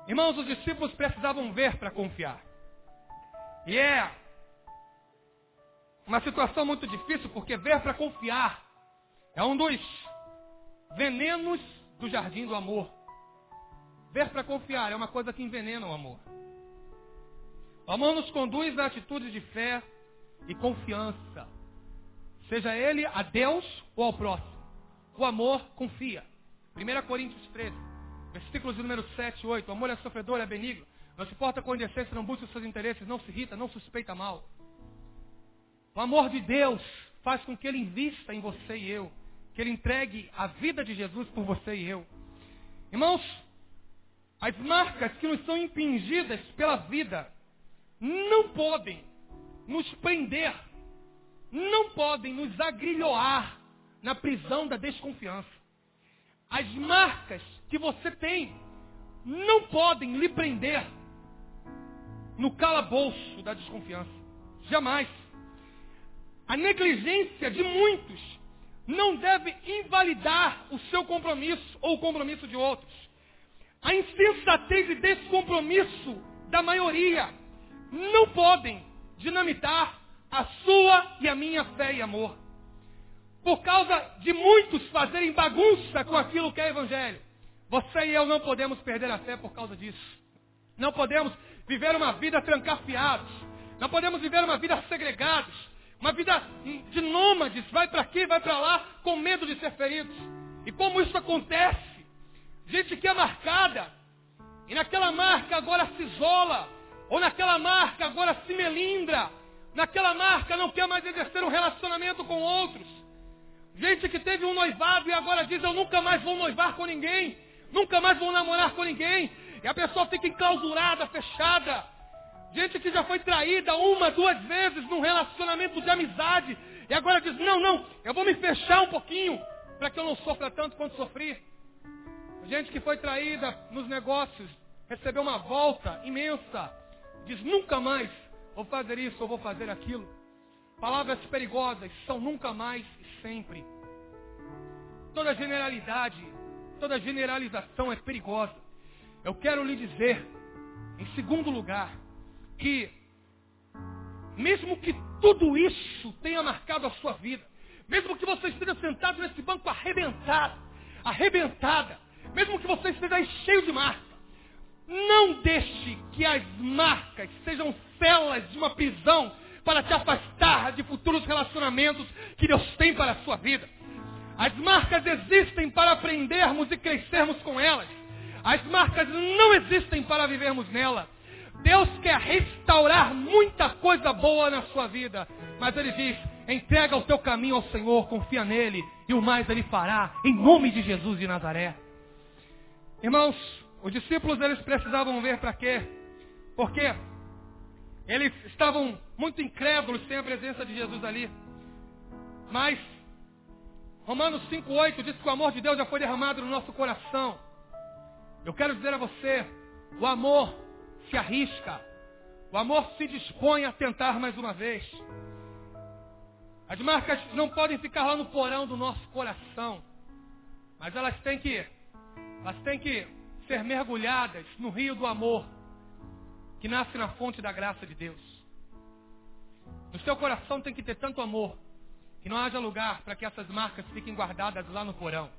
Irmãos, os discípulos precisavam ver para confiar. E é uma situação muito difícil, porque ver para confiar é um dos venenos do jardim do amor. Ver para confiar é uma coisa que envenena o amor. O amor nos conduz a atitudes de fé e confiança. Seja ele a Deus ou ao próximo. O amor confia. 1 Coríntios 13, versículos número 7 e 8. O amor é sofredor, é benigno. Não se porta com indecência, não busca os seus interesses, não se irrita, não suspeita mal. O amor de Deus faz com que Ele invista em você e eu. Que Ele entregue a vida de Jesus por você e eu. Irmãos, as marcas que nos são impingidas pela vida não podem nos prender, não podem nos agrilhoar na prisão da desconfiança. As marcas que você tem não podem lhe prender no calabouço da desconfiança. Jamais. A negligência de muitos não deve invalidar o seu compromisso ou o compromisso de outros. A insensatez e descompromisso da maioria não podem dinamitar a sua e a minha fé e amor. Por causa de muitos fazerem bagunça com aquilo que é evangelho. Você e eu não podemos perder a fé por causa disso. Não podemos viver uma vida trancafiados. Não podemos viver uma vida segregados. Uma vida de nômades, vai para aqui, vai para lá, com medo de ser feridos. E como isso acontece? Gente que é marcada, e naquela marca agora se isola, ou naquela marca agora se melindra, naquela marca não quer mais exercer um relacionamento com outros. Gente que teve um noivado e agora diz: Eu nunca mais vou noivar com ninguém, nunca mais vou namorar com ninguém. E a pessoa fica enclausurada, fechada. Gente que já foi traída uma, duas vezes num relacionamento de amizade. E agora diz, não, não, eu vou me fechar um pouquinho para que eu não sofra tanto quanto sofri. Gente que foi traída nos negócios, recebeu uma volta imensa. Diz, nunca mais vou fazer isso ou vou fazer aquilo. Palavras perigosas são nunca mais e sempre. Toda generalidade, toda generalização é perigosa. Eu quero lhe dizer, em segundo lugar, que mesmo que tudo isso tenha marcado a sua vida, mesmo que você esteja sentado nesse banco arrebentado, arrebentada, mesmo que você esteja cheio de marca, não deixe que as marcas sejam celas de uma prisão para te afastar de futuros relacionamentos que Deus tem para a sua vida. As marcas existem para aprendermos e crescermos com elas. As marcas não existem para vivermos nela. Deus quer restaurar muita coisa boa na sua vida. Mas Ele diz, entrega o teu caminho ao Senhor, confia nele, e o mais Ele fará, em nome de Jesus de Nazaré. Irmãos, os discípulos eles precisavam ver para quê? Porque eles estavam muito incrédulos sem a presença de Jesus ali. Mas Romanos 5,8 diz que o amor de Deus já foi derramado no nosso coração. Eu quero dizer a você, o amor se arrisca. O amor se dispõe a tentar mais uma vez. As marcas não podem ficar lá no porão do nosso coração. Mas elas têm que, elas têm que ser mergulhadas no rio do amor, que nasce na fonte da graça de Deus. No seu coração tem que ter tanto amor, que não haja lugar para que essas marcas fiquem guardadas lá no porão.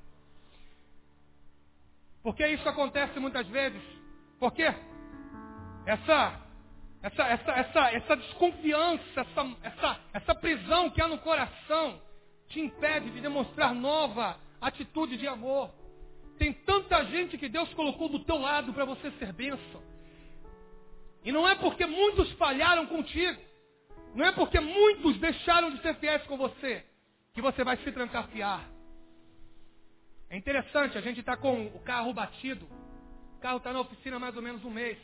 Porque isso acontece muitas vezes? Porque essa, essa, essa, essa, essa desconfiança, essa, essa, essa prisão que há no coração te impede de demonstrar nova atitude de amor. Tem tanta gente que Deus colocou do teu lado para você ser bênção. E não é porque muitos falharam contigo, não é porque muitos deixaram de ser fiéis com você, que você vai se trancafiar. É interessante, a gente está com o carro batido. O carro está na oficina há mais ou menos um mês.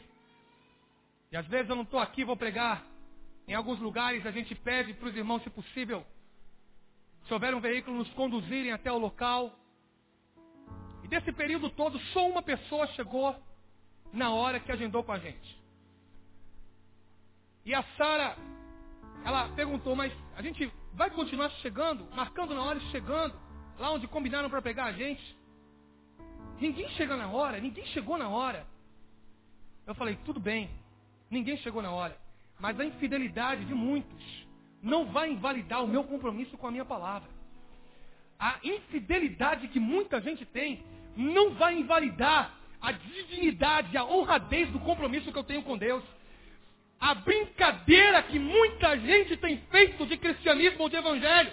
E às vezes eu não estou aqui, vou pregar. Em alguns lugares a gente pede para os irmãos, se possível, se houver um veículo, nos conduzirem até o local. E desse período todo, só uma pessoa chegou na hora que agendou com a gente. E a Sara, ela perguntou, mas a gente vai continuar chegando, marcando na hora e chegando? lá onde combinaram para pegar a gente. Ninguém chega na hora, ninguém chegou na hora. Eu falei, tudo bem, ninguém chegou na hora. Mas a infidelidade de muitos não vai invalidar o meu compromisso com a minha palavra. A infidelidade que muita gente tem não vai invalidar a dignidade, a honradez do compromisso que eu tenho com Deus. A brincadeira que muita gente tem feito de cristianismo ou de evangelho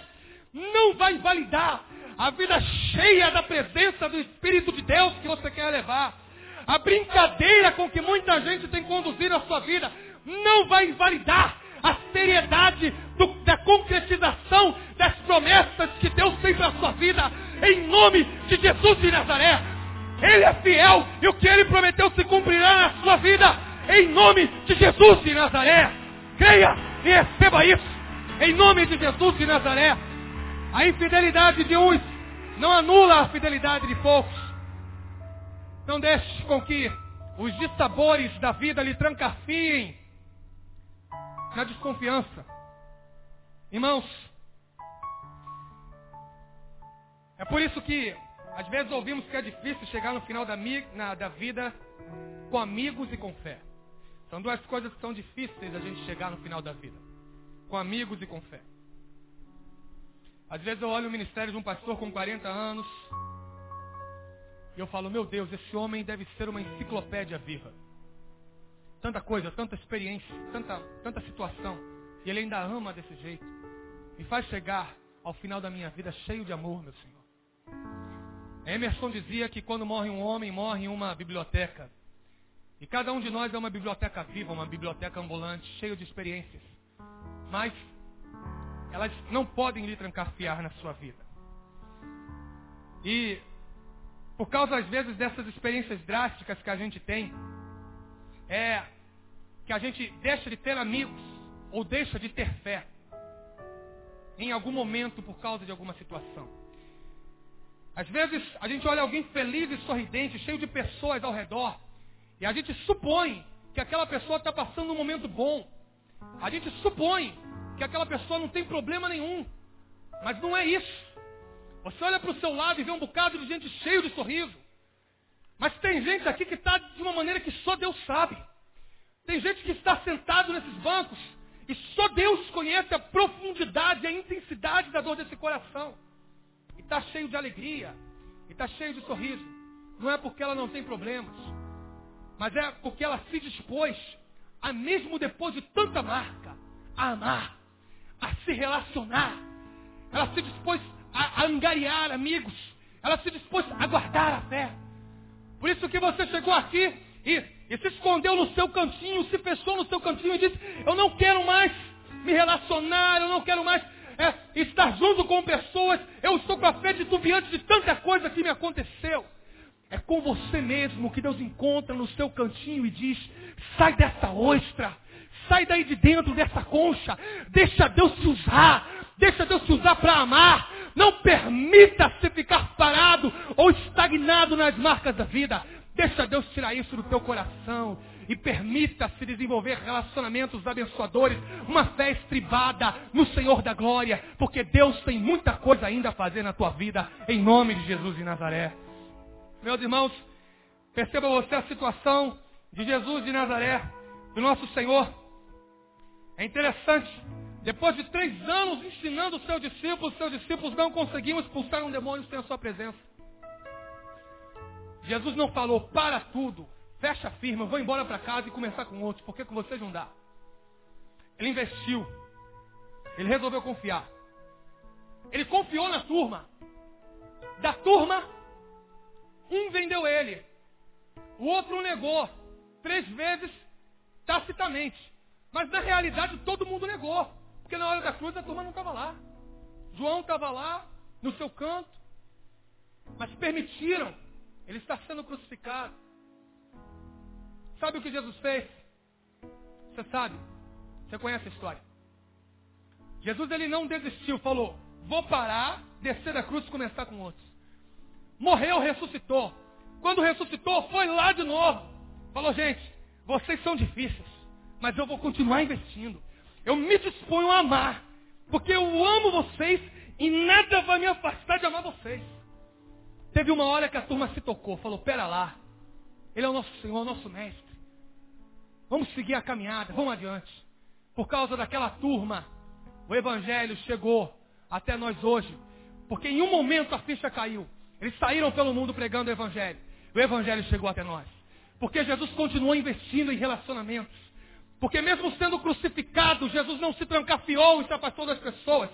não vai invalidar a vida cheia da presença do Espírito de Deus que você quer levar. A brincadeira com que muita gente tem conduzido a sua vida não vai invalidar a seriedade do, da concretização das promessas que Deus tem para a sua vida, em nome de Jesus de Nazaré. Ele é fiel e o que ele prometeu se cumprirá na sua vida, em nome de Jesus de Nazaré. Creia e receba isso, em nome de Jesus de Nazaré. A infidelidade de uns não anula a fidelidade de poucos. Não deixe com que os dissabores da vida lhe trancafiem na desconfiança. Irmãos, é por isso que às vezes ouvimos que é difícil chegar no final da, na, da vida com amigos e com fé. São duas coisas que são difíceis a gente chegar no final da vida. Com amigos e com fé. Às vezes eu olho o ministério de um pastor com 40 anos e eu falo, meu Deus, esse homem deve ser uma enciclopédia viva tanta coisa, tanta experiência, tanta, tanta situação. E Ele ainda ama desse jeito. Me faz chegar ao final da minha vida cheio de amor, meu Senhor. Emerson dizia que quando morre um homem, morre uma biblioteca. E cada um de nós é uma biblioteca viva, uma biblioteca ambulante, cheia de experiências. Mas elas não podem lhe trancafiar na sua vida. E por causa, às vezes, dessas experiências drásticas que a gente tem, é que a gente deixa de ter amigos ou deixa de ter fé em algum momento por causa de alguma situação. Às vezes a gente olha alguém feliz e sorridente, cheio de pessoas ao redor, e a gente supõe que aquela pessoa está passando um momento bom. A gente supõe que aquela pessoa não tem problema nenhum. Mas não é isso. Você olha para o seu lado e vê um bocado de gente cheio de sorriso. Mas tem gente aqui que está de uma maneira que só Deus sabe. Tem gente que está sentado nesses bancos e só Deus conhece a profundidade, a intensidade da dor desse coração. E está cheio de alegria, e está cheio de sorriso. Não é porque ela não tem problemas, mas é porque ela se dispôs, a mesmo depois de tanta marca, a amar, a se relacionar. Ela se dispôs a, angariar amigos. Ela se dispôs a guardar a fé. Por isso que você chegou aqui e, e se escondeu no seu cantinho, se fechou no seu cantinho e disse, eu não quero mais me relacionar, eu não quero mais é, estar junto com pessoas, eu estou com a fé titubeante de tanta coisa que me aconteceu. É com você mesmo que Deus encontra no seu cantinho e diz, sai dessa ostra, sai daí de dentro dessa concha, deixa Deus te usar, deixa Deus te usar para amar, não permita-se ficar parado ou estagnado nas marcas da vida. Deixa Deus tirar isso do teu coração e permita-se desenvolver relacionamentos abençoadores, uma fé estribada no Senhor da glória, porque Deus tem muita coisa ainda a fazer na tua vida, em nome de Jesus de Nazaré. Meus irmãos, perceba você a situação de Jesus de Nazaré, do nosso Senhor. É interessante, depois de três anos ensinando os seus discípulos, seus discípulos não conseguiam expulsar um demônio sem a sua presença. Jesus não falou, para tudo, fecha firma, vou embora para casa e começar com outros, porque com vocês não dá. Ele investiu. Ele resolveu confiar. Ele confiou na turma. Da turma, um vendeu ele. O outro negou. Três vezes, tacitamente. Mas na realidade todo mundo negou. Porque na hora da cruz a turma não estava lá. João estava lá, no seu canto. Mas permitiram ele está sendo crucificado. Sabe o que Jesus fez? Você sabe. Você conhece a história. Jesus ele não desistiu, falou: "Vou parar, descer da cruz e começar com outros". Morreu, ressuscitou. Quando ressuscitou, foi lá de novo. Falou: "Gente, vocês são difíceis, mas eu vou continuar investindo. Eu me disponho a amar, porque eu amo vocês e nada vai me afastar de amar vocês. Teve uma hora que a turma se tocou, falou, pera lá, ele é o nosso Senhor, o nosso mestre. Vamos seguir a caminhada, vamos adiante. Por causa daquela turma, o Evangelho chegou até nós hoje. Porque em um momento a ficha caiu. Eles saíram pelo mundo pregando o Evangelho. O Evangelho chegou até nós. Porque Jesus continuou investindo em relacionamentos. Porque mesmo sendo crucificado, Jesus não se trancafiou e se afastou das pessoas.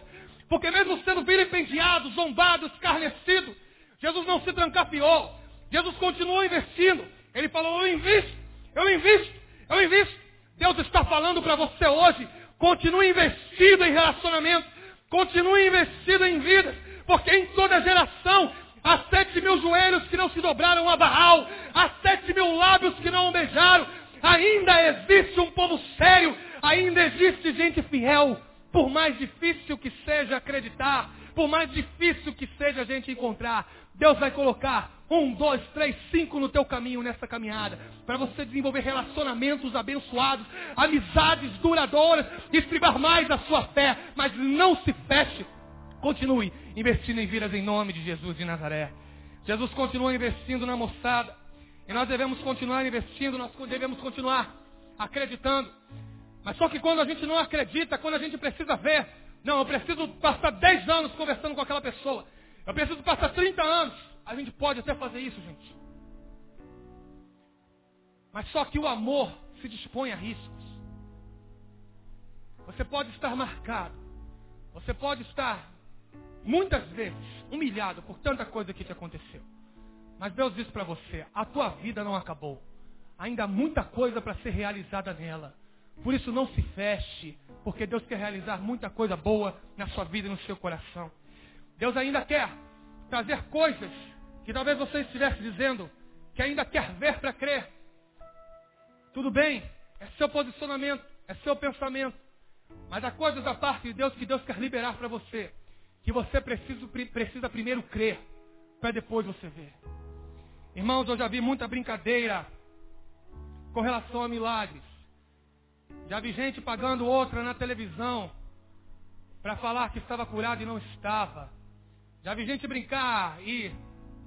Porque mesmo sendo vilipendiado, zombado, escarnecido, Jesus não se trancafiou. Jesus continuou investindo. Ele falou, eu invisto, eu invisto, eu invisto. Deus está falando para você hoje, continue investido em relacionamento, continue investido em vidas, porque em toda geração há sete mil joelhos que não se dobraram a Baal, há sete mil lábios que não o beijaram, ainda existe um povo sério, ainda existe gente fiel, por mais difícil que seja acreditar, por mais difícil que seja a gente encontrar, Deus vai colocar um, dois, três, cinco no teu caminho nessa caminhada. Para você desenvolver relacionamentos abençoados, amizades duradouras, estribar mais a sua fé. Mas não se feche. Continue investindo em vidas em nome de Jesus de Nazaré. Jesus continua investindo na moçada. E nós devemos continuar investindo, nós devemos continuar acreditando. Mas só que quando a gente não acredita, quando a gente precisa ver, não, eu preciso passar 10 anos conversando com aquela pessoa. Eu preciso passar 30 anos. A gente pode até fazer isso, gente. Mas só que o amor se dispõe a riscos. Você pode estar marcado. Você pode estar, muitas vezes, humilhado por tanta coisa que te aconteceu. Mas Deus diz para você: a tua vida não acabou. Ainda há muita coisa para ser realizada nela. Por isso não se feche, porque Deus quer realizar muita coisa boa na sua vida e no seu coração. Deus ainda quer trazer coisas que talvez você estivesse dizendo que ainda quer ver para crer. Tudo bem, é seu posicionamento, é seu pensamento. Mas há coisas da parte de Deus que Deus quer liberar para você. Que você precisa, precisa primeiro crer, para depois você ver. Irmãos, eu já vi muita brincadeira com relação a milagres. Já vi gente pagando outra na televisão para falar que estava curado e não estava. Já vi gente brincar e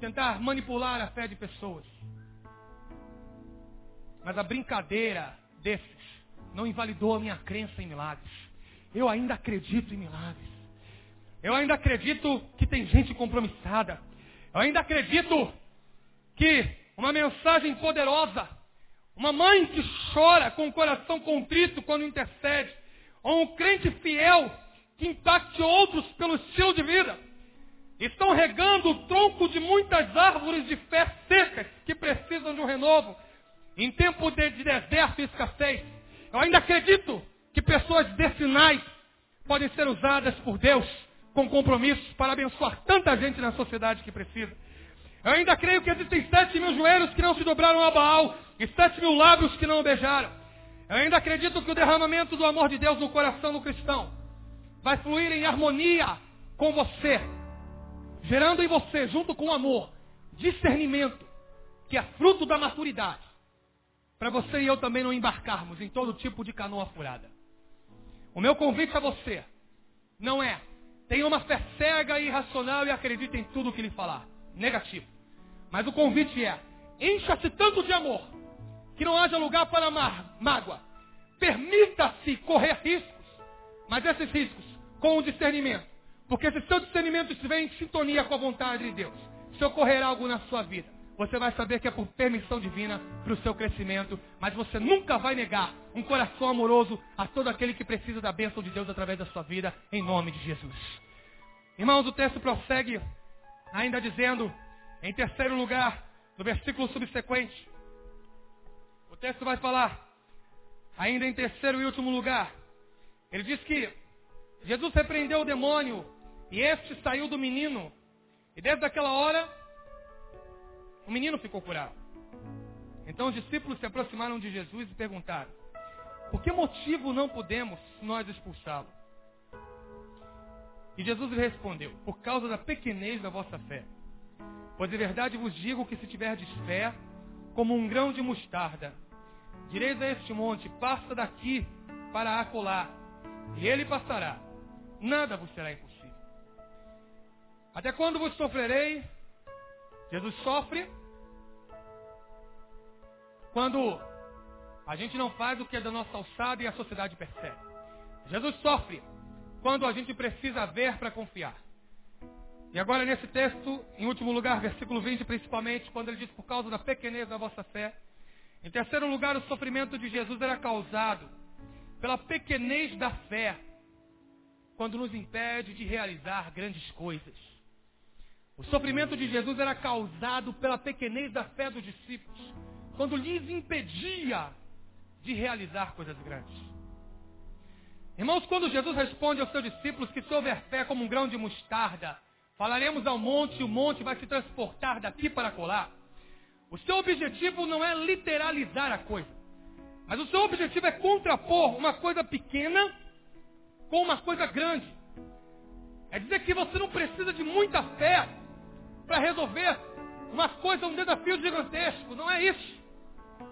tentar manipular a fé de pessoas. Mas a brincadeira desses não invalidou a minha crença em milagres. Eu ainda acredito em milagres. Eu ainda acredito que tem gente compromissada. Eu ainda acredito que uma mensagem poderosa, uma mãe que chora com o coração contrito quando intercede, ou um crente fiel que impacte outros pelo estilo de vida Estão regando o tronco de muitas árvores de fé secas que precisam de um renovo. Em tempo de, de deserto e escassez. Eu ainda acredito que pessoas decinais podem ser usadas por Deus com compromissos para abençoar tanta gente na sociedade que precisa. Eu ainda creio que existem sete mil joelhos que não se dobraram a Baal e sete mil lábios que não o beijaram. Eu ainda acredito que o derramamento do amor de Deus no coração do cristão vai fluir em harmonia com você, gerando em você, junto com o amor, discernimento, que é fruto da maturidade, para você e eu também não embarcarmos em todo tipo de canoa furada. O meu convite a você não é tenha uma fé cega e irracional e acredite em tudo que lhe falar. Negativo. Mas o convite é encha-se tanto de amor que não haja lugar para mágoa. Permita-se correr riscos, mas esses riscos com o discernimento porque se seu discernimento estiver em sintonia com a vontade de Deus, se ocorrer algo na sua vida, você vai saber que é por permissão divina para o seu crescimento, mas você nunca vai negar um coração amoroso a todo aquele que precisa da bênção de Deus através da sua vida, em nome de Jesus. Irmãos, o texto prossegue ainda dizendo, em terceiro lugar, no versículo subsequente, o texto vai falar, ainda em terceiro e último lugar, ele diz que Jesus repreendeu o demônio e este saiu do menino. E desde aquela hora, o menino ficou curado. Então os discípulos se aproximaram de Jesus e perguntaram: Por que motivo não podemos nós expulsá-lo? E Jesus lhe respondeu: Por causa da pequenez da vossa fé. Pois de verdade vos digo que se tiverdes fé, como um grão de mostarda, direis a este monte: Passa daqui para acolá, e ele passará nada vos será impossível. Até quando vos sofrerei? Jesus sofre quando a gente não faz o que é da nossa alçada e a sociedade percebe. Jesus sofre quando a gente precisa ver para confiar. E agora nesse texto, em último lugar, versículo 20 principalmente, quando ele diz por causa da pequenez da vossa fé. Em terceiro lugar, o sofrimento de Jesus era causado pela pequenez da fé quando nos impede de realizar grandes coisas. O sofrimento de Jesus era causado pela pequenez da fé dos discípulos, quando lhes impedia de realizar coisas grandes. Irmãos, quando Jesus responde aos seus discípulos que se houver fé como um grão de mostarda, falaremos ao monte e o monte vai se transportar daqui para colar. O seu objetivo não é literalizar a coisa, mas o seu objetivo é contrapor uma coisa pequena com uma coisa grande. É dizer que você não precisa de muita fé para resolver uma coisa, um desafio gigantesco. Não é isso.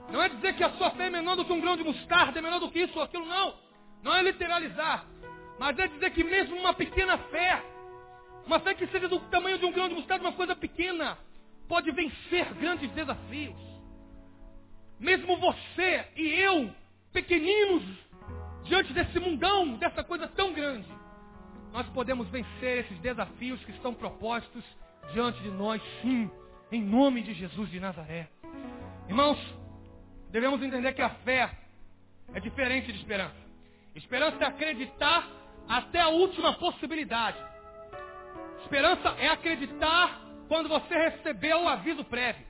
Não é dizer que a sua fé é menor do que um grão de mostarda, é menor do que isso ou aquilo, não. Não é literalizar. Mas é dizer que mesmo uma pequena fé, uma fé que seja do tamanho de um grão de mostarda, uma coisa pequena, pode vencer grandes desafios. Mesmo você e eu, pequeninos, diante desse mundão, dessa coisa tão grande, nós podemos vencer esses desafios que estão propostos diante de nós, sim, em nome de Jesus de Nazaré. Irmãos, devemos entender que a fé é diferente de esperança. Esperança é acreditar até a última possibilidade. Esperança é acreditar quando você recebeu o aviso prévio.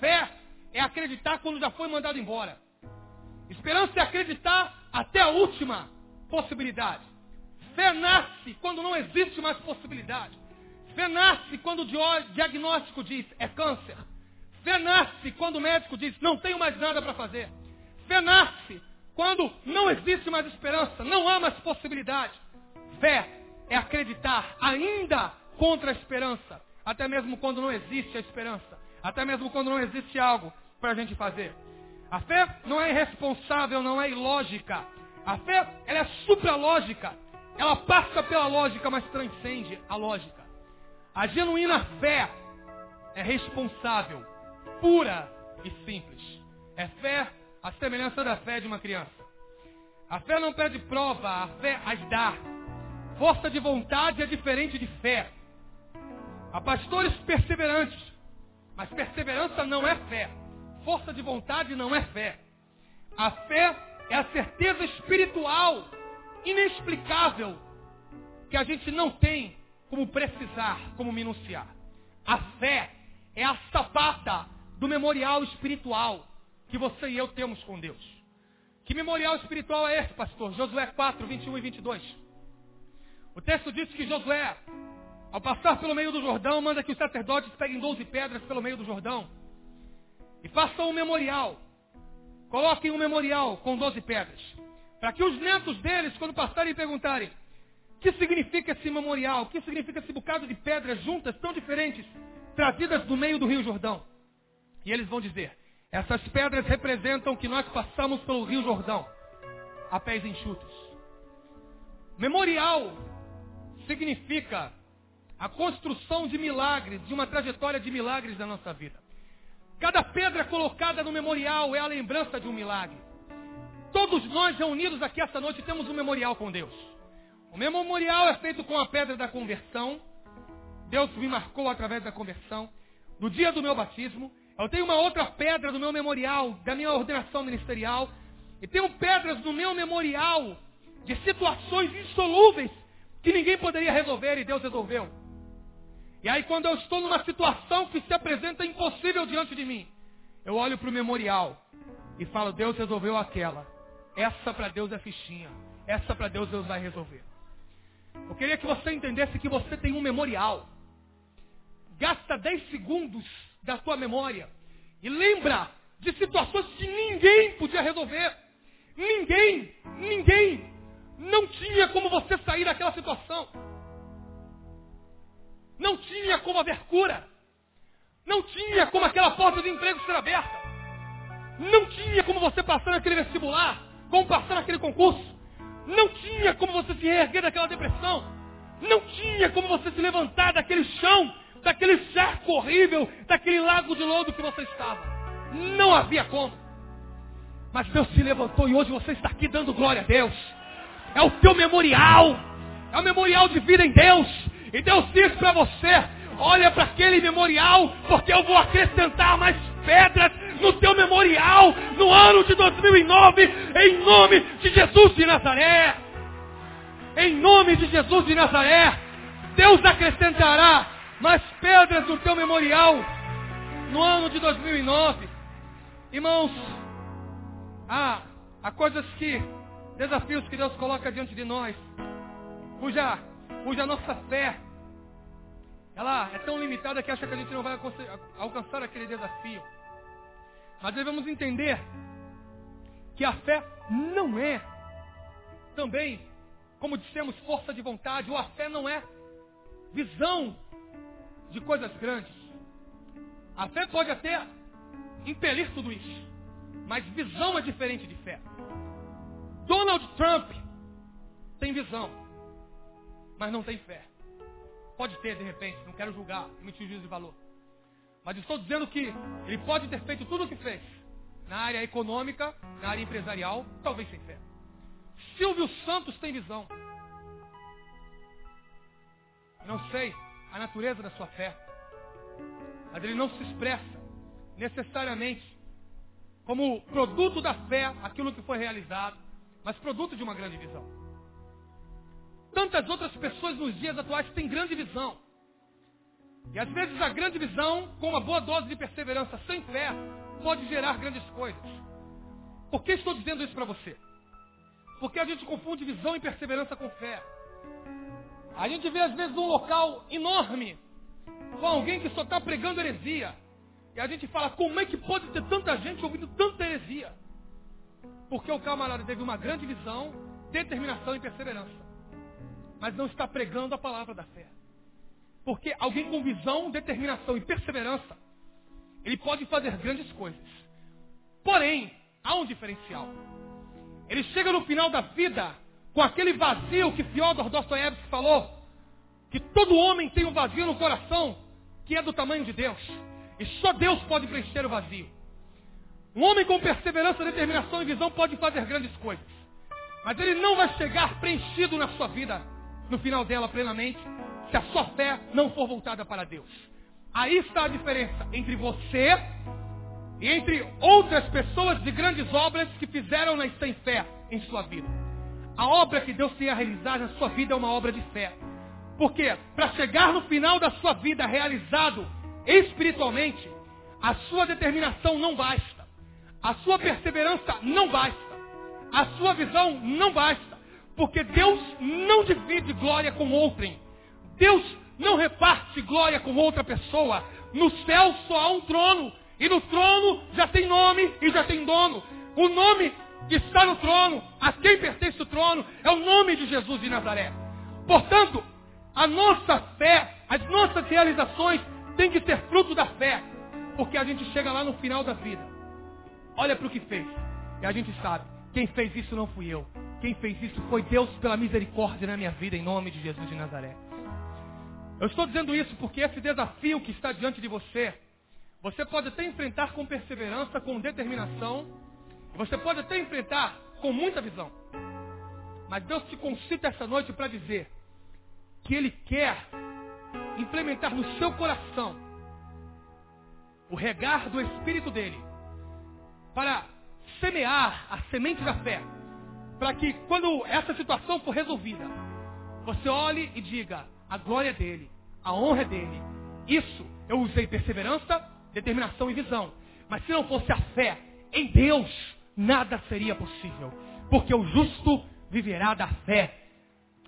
Fé é acreditar quando já foi mandado embora. Esperança é acreditar até a última possibilidade. Fé nasce quando não existe mais possibilidade. Fé nasce quando o diagnóstico diz é câncer. Fé nasce quando o médico diz não tenho mais nada para fazer. Fé nasce quando não existe mais esperança, não há mais possibilidade. Fé é acreditar ainda contra a esperança, até mesmo quando não existe a esperança, até mesmo quando não existe algo para a gente fazer. A fé não é irresponsável, não é ilógica. A fé ela é supralógica. Ela passa pela lógica, mas transcende a lógica. A genuína fé é responsável, pura e simples. É fé a semelhança da fé de uma criança. A fé não pede prova, a fé as dá. Força de vontade é diferente de fé. Há pastores perseverantes, mas perseverança não é fé. Força de vontade não é fé. A fé é a certeza espiritual, inexplicável, que a gente não tem como precisar, como minuciar. A fé é a sapata do memorial espiritual que você e eu temos com Deus. Que memorial espiritual é esse, pastor? Josué 4, 21 e 22. O texto diz que Josué, ao passar pelo meio do Jordão, manda que os sacerdotes peguem 12 pedras pelo meio do Jordão e façam um memorial. Coloquem um memorial com 12 pedras. Para que os netos deles, quando passarem e perguntarem, o que significa esse memorial? O que significa esse bocado de pedras juntas, tão diferentes, trazidas do meio do Rio Jordão? E eles vão dizer: essas pedras representam que nós passamos pelo Rio Jordão a pés enxutos. Memorial significa a construção de milagres, de uma trajetória de milagres da nossa vida. Cada pedra colocada no memorial é a lembrança de um milagre. Todos nós reunidos aqui esta noite temos um memorial com Deus. O meu memorial é feito com a pedra da conversão. Deus me marcou através da conversão. No dia do meu batismo, eu tenho uma outra pedra do meu memorial, da minha ordenação ministerial. E tenho pedras no meu memorial de situações insolúveis que ninguém poderia resolver e Deus resolveu. E aí, quando eu estou numa situação que se apresenta impossível diante de mim, eu olho para o memorial e falo: Deus resolveu aquela. Essa para Deus é fichinha. Essa para Deus Deus vai resolver. Eu queria que você entendesse que você tem um memorial. Gasta 10 segundos da tua memória e lembra de situações que ninguém podia resolver. Ninguém, ninguém não tinha como você sair daquela situação. Não tinha como haver cura. Não tinha como aquela porta de emprego ser aberta. Não tinha como você passar naquele vestibular, como passar naquele concurso. Não tinha como você se reerguer daquela depressão. Não tinha como você se levantar daquele chão, daquele cerco horrível, daquele lago de lodo que você estava. Não havia como. Mas Deus se levantou e hoje você está aqui dando glória a Deus. É o teu memorial. É o memorial de vida em Deus. E Deus diz para você, olha para aquele memorial, porque eu vou acrescentar mais pedras no teu memorial no ano de 2009, em nome de Jesus de Nazaré. Em nome de Jesus de Nazaré, Deus acrescentará mais pedras no teu memorial no ano de 2009. Irmãos, há, há coisas que, desafios que Deus coloca diante de nós, cuja, cuja nossa fé, ela é tão limitada que acha que a gente não vai alcançar aquele desafio. Mas devemos entender que a fé não é também, como dissemos, força de vontade, ou a fé não é visão de coisas grandes. A fé pode até impelir tudo isso, mas visão é diferente de fé. Donald Trump tem visão, mas não tem fé. Pode ter, de repente, não quero julgar, emitir juízo de valor. Mas estou dizendo que ele pode ter feito tudo o que fez. Na área econômica, na área empresarial, talvez sem fé. Silvio Santos tem visão. Não sei a natureza da sua fé. Mas ele não se expressa necessariamente como produto da fé, aquilo que foi realizado, mas produto de uma grande visão. Tantas outras pessoas nos dias atuais têm grande visão. E às vezes a grande visão, com uma boa dose de perseverança sem fé, pode gerar grandes coisas. Por que estou dizendo isso para você? Porque a gente confunde visão e perseverança com fé. A gente vê às vezes um local enorme com alguém que só está pregando heresia. E a gente fala, como é que pode ter tanta gente ouvindo tanta heresia? Porque o camarada teve uma grande visão, determinação e perseverança. Mas não está pregando a palavra da fé. Porque alguém com visão, determinação e perseverança, ele pode fazer grandes coisas. Porém, há um diferencial. Ele chega no final da vida com aquele vazio que Fyodor Dostoiévski falou, que todo homem tem um vazio no coração que é do tamanho de Deus. E só Deus pode preencher o vazio. Um homem com perseverança, determinação e visão pode fazer grandes coisas. Mas ele não vai chegar preenchido na sua vida, no final dela plenamente, se a sua fé não for voltada para Deus. Aí está a diferença entre você e entre outras pessoas de grandes obras que fizeram na sem fé em sua vida. A obra que Deus tem a realizar na sua vida é uma obra de fé. Porque para chegar no final da sua vida realizado espiritualmente, a sua determinação não basta. A sua perseverança não basta. A sua visão não basta. Porque Deus não divide glória com outrem. Deus não reparte glória com outra pessoa. No céu só há um trono. E no trono já tem nome e já tem dono. O nome que está no trono, a quem pertence o trono, é o nome de Jesus de Nazaré. Portanto, a nossa fé, as nossas realizações têm que ser fruto da fé. Porque a gente chega lá no final da vida. Olha para o que fez. E a gente sabe, quem fez isso não fui eu. Quem fez isso foi Deus pela misericórdia na minha vida, em nome de Jesus de Nazaré. Eu estou dizendo isso porque esse desafio que está diante de você, você pode até enfrentar com perseverança, com determinação, você pode até enfrentar com muita visão. Mas Deus te concita essa noite para dizer que Ele quer implementar no seu coração o regar do Espírito dele para semear a semente da fé, para que quando essa situação for resolvida, você olhe e diga, a glória é dele, a honra é dele. Isso eu usei perseverança, determinação e visão. Mas se não fosse a fé em Deus, nada seria possível. Porque o justo viverá da fé.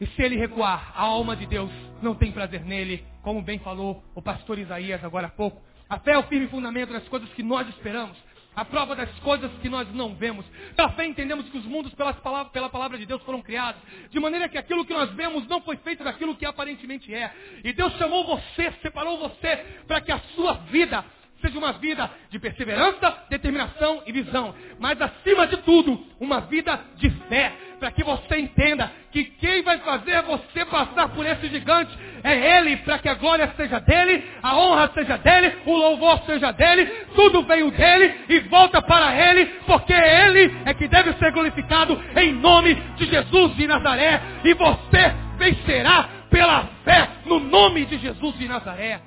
E se ele recuar, a alma de Deus não tem prazer nele, como bem falou o pastor Isaías agora há pouco. A fé é o firme fundamento das coisas que nós esperamos a prova das coisas que nós não vemos. Pela fé entendemos que os mundos pelas palavras, pela palavra de Deus foram criados, de maneira que aquilo que nós vemos não foi feito daquilo que aparentemente é. E Deus chamou você, separou você, para que a sua vida seja uma vida de perseverança, determinação e visão. Mas acima de tudo, uma vida de fé para que você entenda que quem vai fazer você passar por esse gigante é Ele, para que a glória seja dele, a honra seja dele, o louvor seja dele, tudo veio dele e volta para Ele, porque Ele é que deve ser glorificado em nome de Jesus de Nazaré, e você vencerá pela fé no nome de Jesus de Nazaré.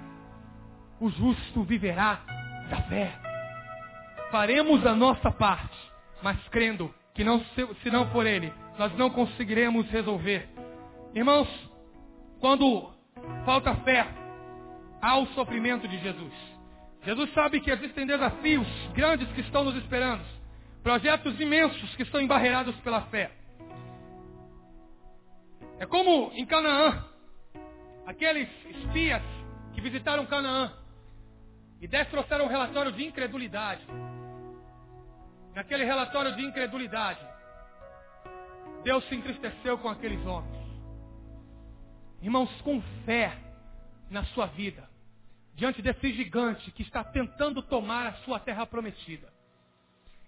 O justo viverá da fé. Faremos a nossa parte, mas crendo que não, se não for Ele, nós não conseguiremos resolver. Irmãos, quando falta fé, há o sofrimento de Jesus. Jesus sabe que existem desafios grandes que estão nos esperando, projetos imensos que estão embarreirados pela fé. É como em Canaã, aqueles espias que visitaram Canaã e dez um relatório de incredulidade. Naquele relatório de incredulidade, Deus se entristeceu com aqueles homens. Irmãos, com fé na sua vida, diante desse gigante que está tentando tomar a sua terra prometida.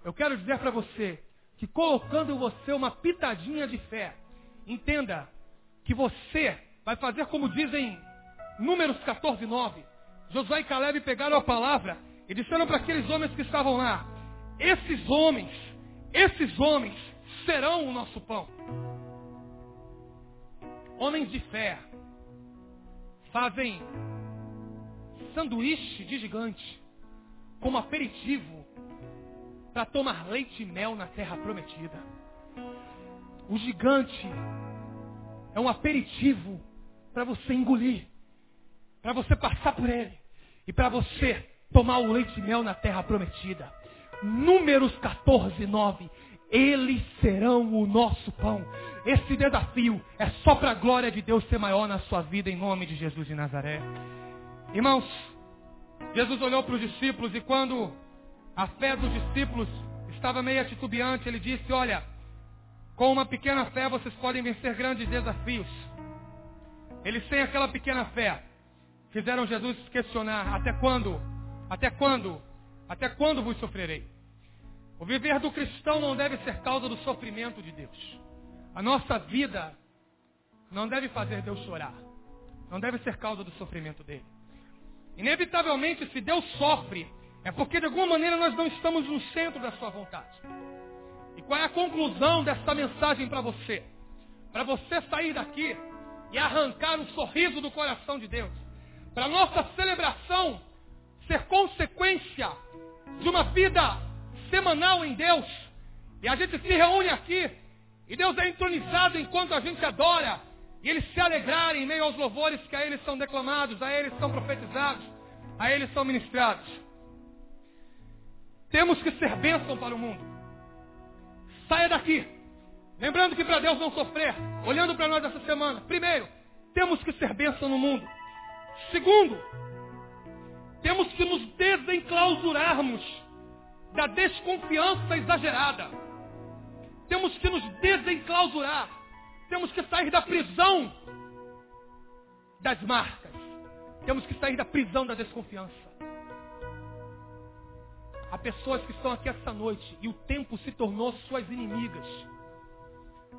Eu quero dizer para você que colocando em você uma pitadinha de fé, entenda que você vai fazer como dizem Números 14, 9. Josué e Caleb pegaram a palavra e disseram para aqueles homens que estavam lá: Esses homens, esses homens serão o nosso pão. Homens de fé fazem sanduíche de gigante como aperitivo para tomar leite e mel na terra prometida. O gigante é um aperitivo para você engolir, para você passar por ele e para você tomar o leite e mel na terra prometida. Números 14, 9. Eles serão o nosso pão. Esse desafio é só para a glória de Deus ser maior na sua vida, em nome de Jesus de Nazaré. Irmãos, Jesus olhou para os discípulos e quando a fé dos discípulos estava meio titubeante, ele disse: Olha, com uma pequena fé vocês podem vencer grandes desafios. Eles têm aquela pequena fé. Fizeram Jesus questionar: Até quando? Até quando? Até quando vos sofrerei? O viver do cristão não deve ser causa do sofrimento de Deus. A nossa vida não deve fazer Deus chorar. Não deve ser causa do sofrimento dele. Inevitavelmente, se Deus sofre, é porque de alguma maneira nós não estamos no centro da sua vontade. E qual é a conclusão desta mensagem para você? Para você sair daqui e arrancar um sorriso do coração de Deus. Para nossa celebração ser consequência de uma vida semanal em Deus. E a gente se reúne aqui. E Deus é entronizado enquanto a gente adora. E eles se alegrarem em meio aos louvores que a eles são declamados, a eles são profetizados, a eles são ministrados. Temos que ser bênção para o mundo. Saia daqui. Lembrando que para Deus não sofrer, olhando para nós essa semana. Primeiro, temos que ser bênção no mundo. Segundo, temos que nos desenclausurarmos da desconfiança exagerada. Temos que nos desenclausurar. Temos que sair da prisão das marcas. Temos que sair da prisão da desconfiança. Há pessoas que estão aqui essa noite e o tempo se tornou suas inimigas.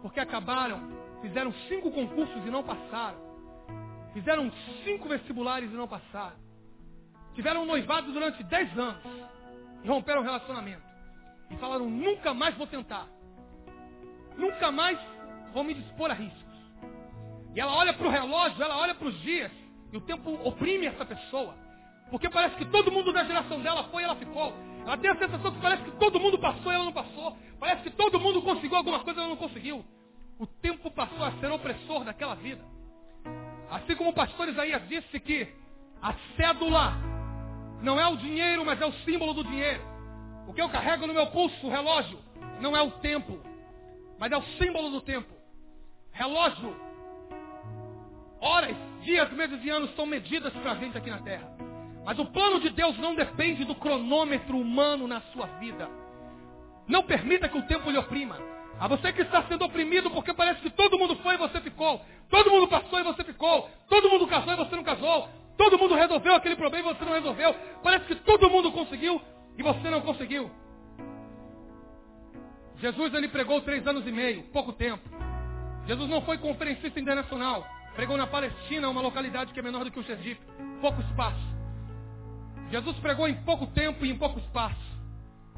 Porque acabaram, fizeram cinco concursos e não passaram. Fizeram cinco vestibulares e não passaram. Tiveram noivado durante dez anos e romperam o relacionamento. E falaram, nunca mais vou tentar. Nunca mais vou me dispor a riscos. E ela olha para o relógio, ela olha para os dias, e o tempo oprime essa pessoa. Porque parece que todo mundo da geração dela foi e ela ficou. Ela tem a sensação que parece que todo mundo passou e ela não passou. Parece que todo mundo conseguiu alguma coisa e ela não conseguiu. O tempo passou a ser opressor daquela vida. Assim como o pastor Isaías disse que a cédula não é o dinheiro, mas é o símbolo do dinheiro. O que eu carrego no meu pulso, o relógio, não é o tempo, mas é o símbolo do tempo. Relógio, horas, dias, meses e anos são medidas para a gente aqui na Terra. Mas o plano de Deus não depende do cronômetro humano na sua vida. Não permita que o tempo lhe oprima. A você que está sendo oprimido porque parece que todo mundo foi e você ficou. Todo mundo passou e você ficou. Todo mundo casou e você não casou. Todo mundo resolveu aquele problema e você não resolveu. Parece que todo mundo conseguiu e você não conseguiu. Jesus ele pregou três anos e meio, pouco tempo. Jesus não foi conferencista internacional. Pregou na Palestina, uma localidade que é menor do que o Sergipe. Pouco espaço. Jesus pregou em pouco tempo e em pouco espaço.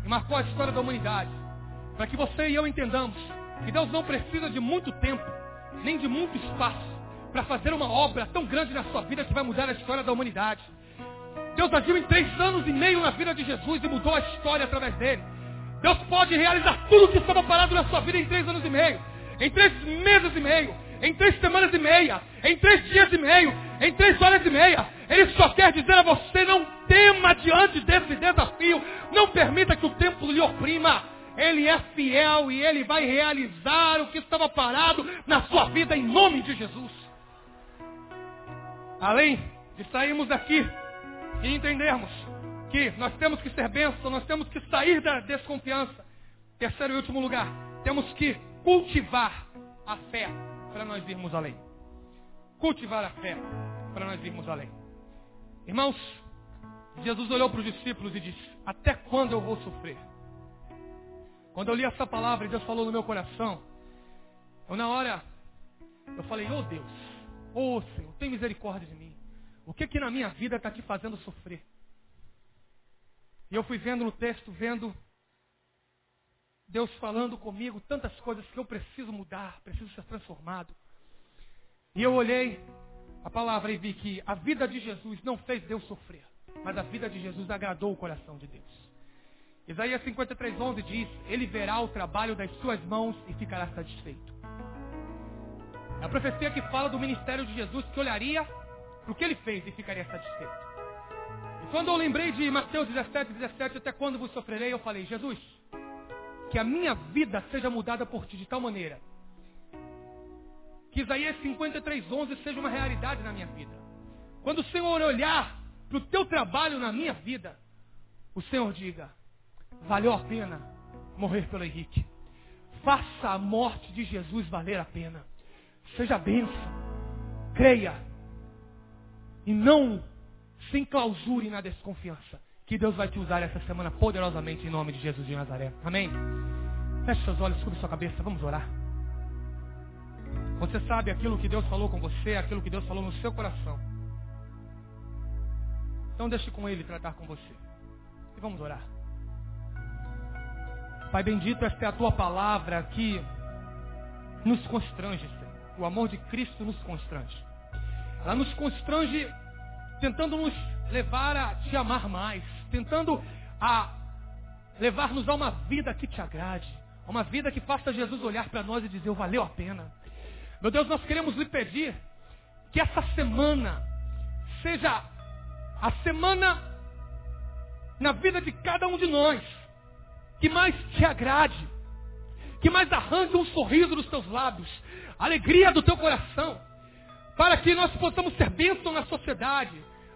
E marcou a história da humanidade. Para que você e eu entendamos que Deus não precisa de muito tempo, nem de muito espaço para fazer uma obra tão grande na sua vida que vai mudar a história da humanidade. Deus agiu em três anos e meio na vida de Jesus e mudou a história através dele. Deus pode realizar tudo o que estava parado na sua vida em três anos e meio. Em três meses e meio. em três semanas e meia, em três dias e meio, em três horas e meia. Ele só quer dizer a você, não tema diante desse desafio. Não permita que o tempo lhe oprima. Ele é fiel e ele vai realizar o que estava parado na sua vida em nome de Jesus. Além de sairmos daqui e entendermos que nós temos que ser bênção, nós temos que sair da desconfiança. Terceiro e último lugar, temos que cultivar a fé para nós irmos além. Cultivar a fé para nós irmos além. Irmãos, Jesus olhou para os discípulos e disse: Até quando eu vou sofrer? Quando eu li essa palavra e Deus falou no meu coração, eu na hora, eu falei: Oh Deus, oh Senhor, tem misericórdia de mim. O que que na minha vida está te fazendo sofrer? E eu fui vendo no texto, vendo Deus falando comigo tantas coisas que eu preciso mudar, preciso ser transformado. E eu olhei a palavra e vi que a vida de Jesus não fez Deus sofrer, mas a vida de Jesus agradou o coração de Deus. Isaías 53, 11 diz: Ele verá o trabalho das suas mãos e ficará satisfeito. É a profecia que fala do ministério de Jesus que olharia para o que ele fez e ficaria satisfeito. E quando eu lembrei de Mateus 17, 17, até quando vos sofrerei, eu falei: Jesus, que a minha vida seja mudada por ti de tal maneira que Isaías 53, 11 seja uma realidade na minha vida. Quando o Senhor olhar para o teu trabalho na minha vida, o Senhor diga, valeu a pena morrer pelo Henrique. Faça a morte de Jesus valer a pena. Seja benção. Creia. E não se enclausure na desconfiança que Deus vai te usar essa semana poderosamente em nome de Jesus de Nazaré. Amém? Feche seus olhos, cubra sua cabeça, vamos orar. Você sabe aquilo que Deus falou com você, aquilo que Deus falou no seu coração. Então deixe com Ele tratar com você. E vamos orar. Pai bendito, esta é a tua palavra que nos constrange. O amor de Cristo nos constrange. Ela nos constrange tentando nos levar a te amar mais, tentando a levar-nos a uma vida que te agrade, a uma vida que faça Jesus olhar para nós e dizer, valeu a pena. Meu Deus, nós queremos lhe pedir que essa semana seja a semana na vida de cada um de nós que mais te agrade, que mais arranque um sorriso dos teus lábios, alegria do teu coração, para que nós possamos ser bênção na sociedade,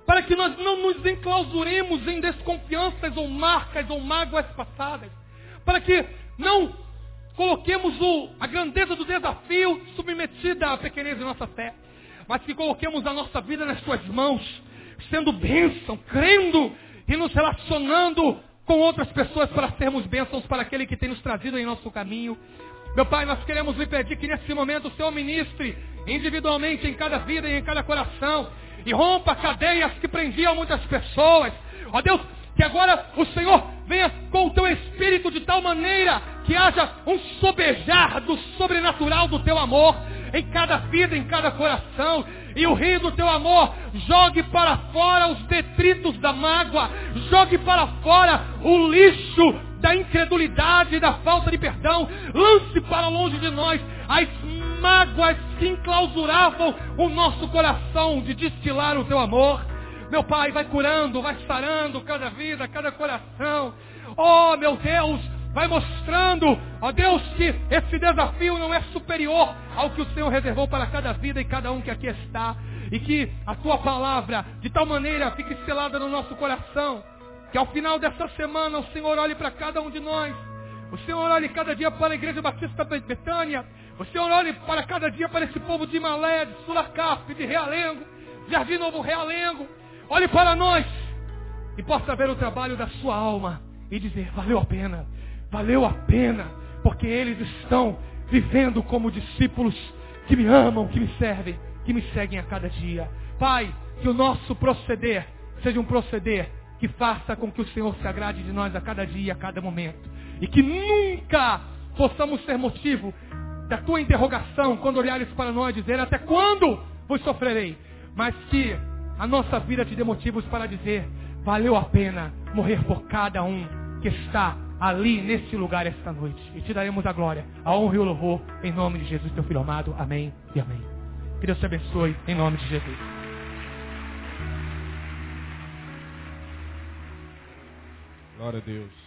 para que nós não nos enclausuremos em desconfianças ou marcas ou mágoas passadas, para que não coloquemos o, a grandeza do desafio submetida à pequenez de nossa fé, mas que coloquemos a nossa vida nas suas mãos, sendo bênção, crendo e nos relacionando com outras pessoas para sermos bênçãos para aquele que tem nos trazido em nosso caminho. Meu Pai, nós queremos lhe pedir que nesse momento o Senhor ministre individualmente em cada vida e em cada coração e rompa cadeias que prendiam muitas pessoas. Ó Deus, que agora o Senhor venha com o teu espírito de tal maneira que haja um sobejar do sobrenatural do teu amor em cada vida, em cada coração. E o rio do teu amor jogue para fora os detritos da mágoa, jogue para fora o lixo da incredulidade e da falta de perdão, lance para longe de nós as mágoas que enclausuravam o nosso coração de destilar o teu amor. Meu Pai, vai curando, vai sarando cada vida, cada coração. Oh, meu Deus, vai mostrando, ó Deus, que esse desafio não é superior ao que o Senhor reservou para cada vida e cada um que aqui está. E que a tua palavra, de tal maneira, fique selada no nosso coração. Que ao final dessa semana o Senhor olhe para cada um de nós. O Senhor olhe cada dia para a Igreja Batista Betânia o Senhor olhe para cada dia para esse povo de Malé, de Sulacaf, de Realengo, Jardim Novo Realengo. Olhe para nós e possa ver o trabalho da sua alma e dizer, valeu a pena, valeu a pena, porque eles estão vivendo como discípulos que me amam, que me servem, que me seguem a cada dia. Pai, que o nosso proceder seja um proceder que faça com que o Senhor se agrade de nós a cada dia, a cada momento. E que nunca possamos ser motivo da tua interrogação, quando olhares para nós, dizer até quando vos sofrerei, mas que a nossa vida te dê motivos para dizer, valeu a pena morrer por cada um que está ali, neste lugar, esta noite. E te daremos a glória, a honra e o louvor, em nome de Jesus, teu Filho amado. Amém e amém. Que Deus te abençoe, em nome de Jesus.
Glória a Deus.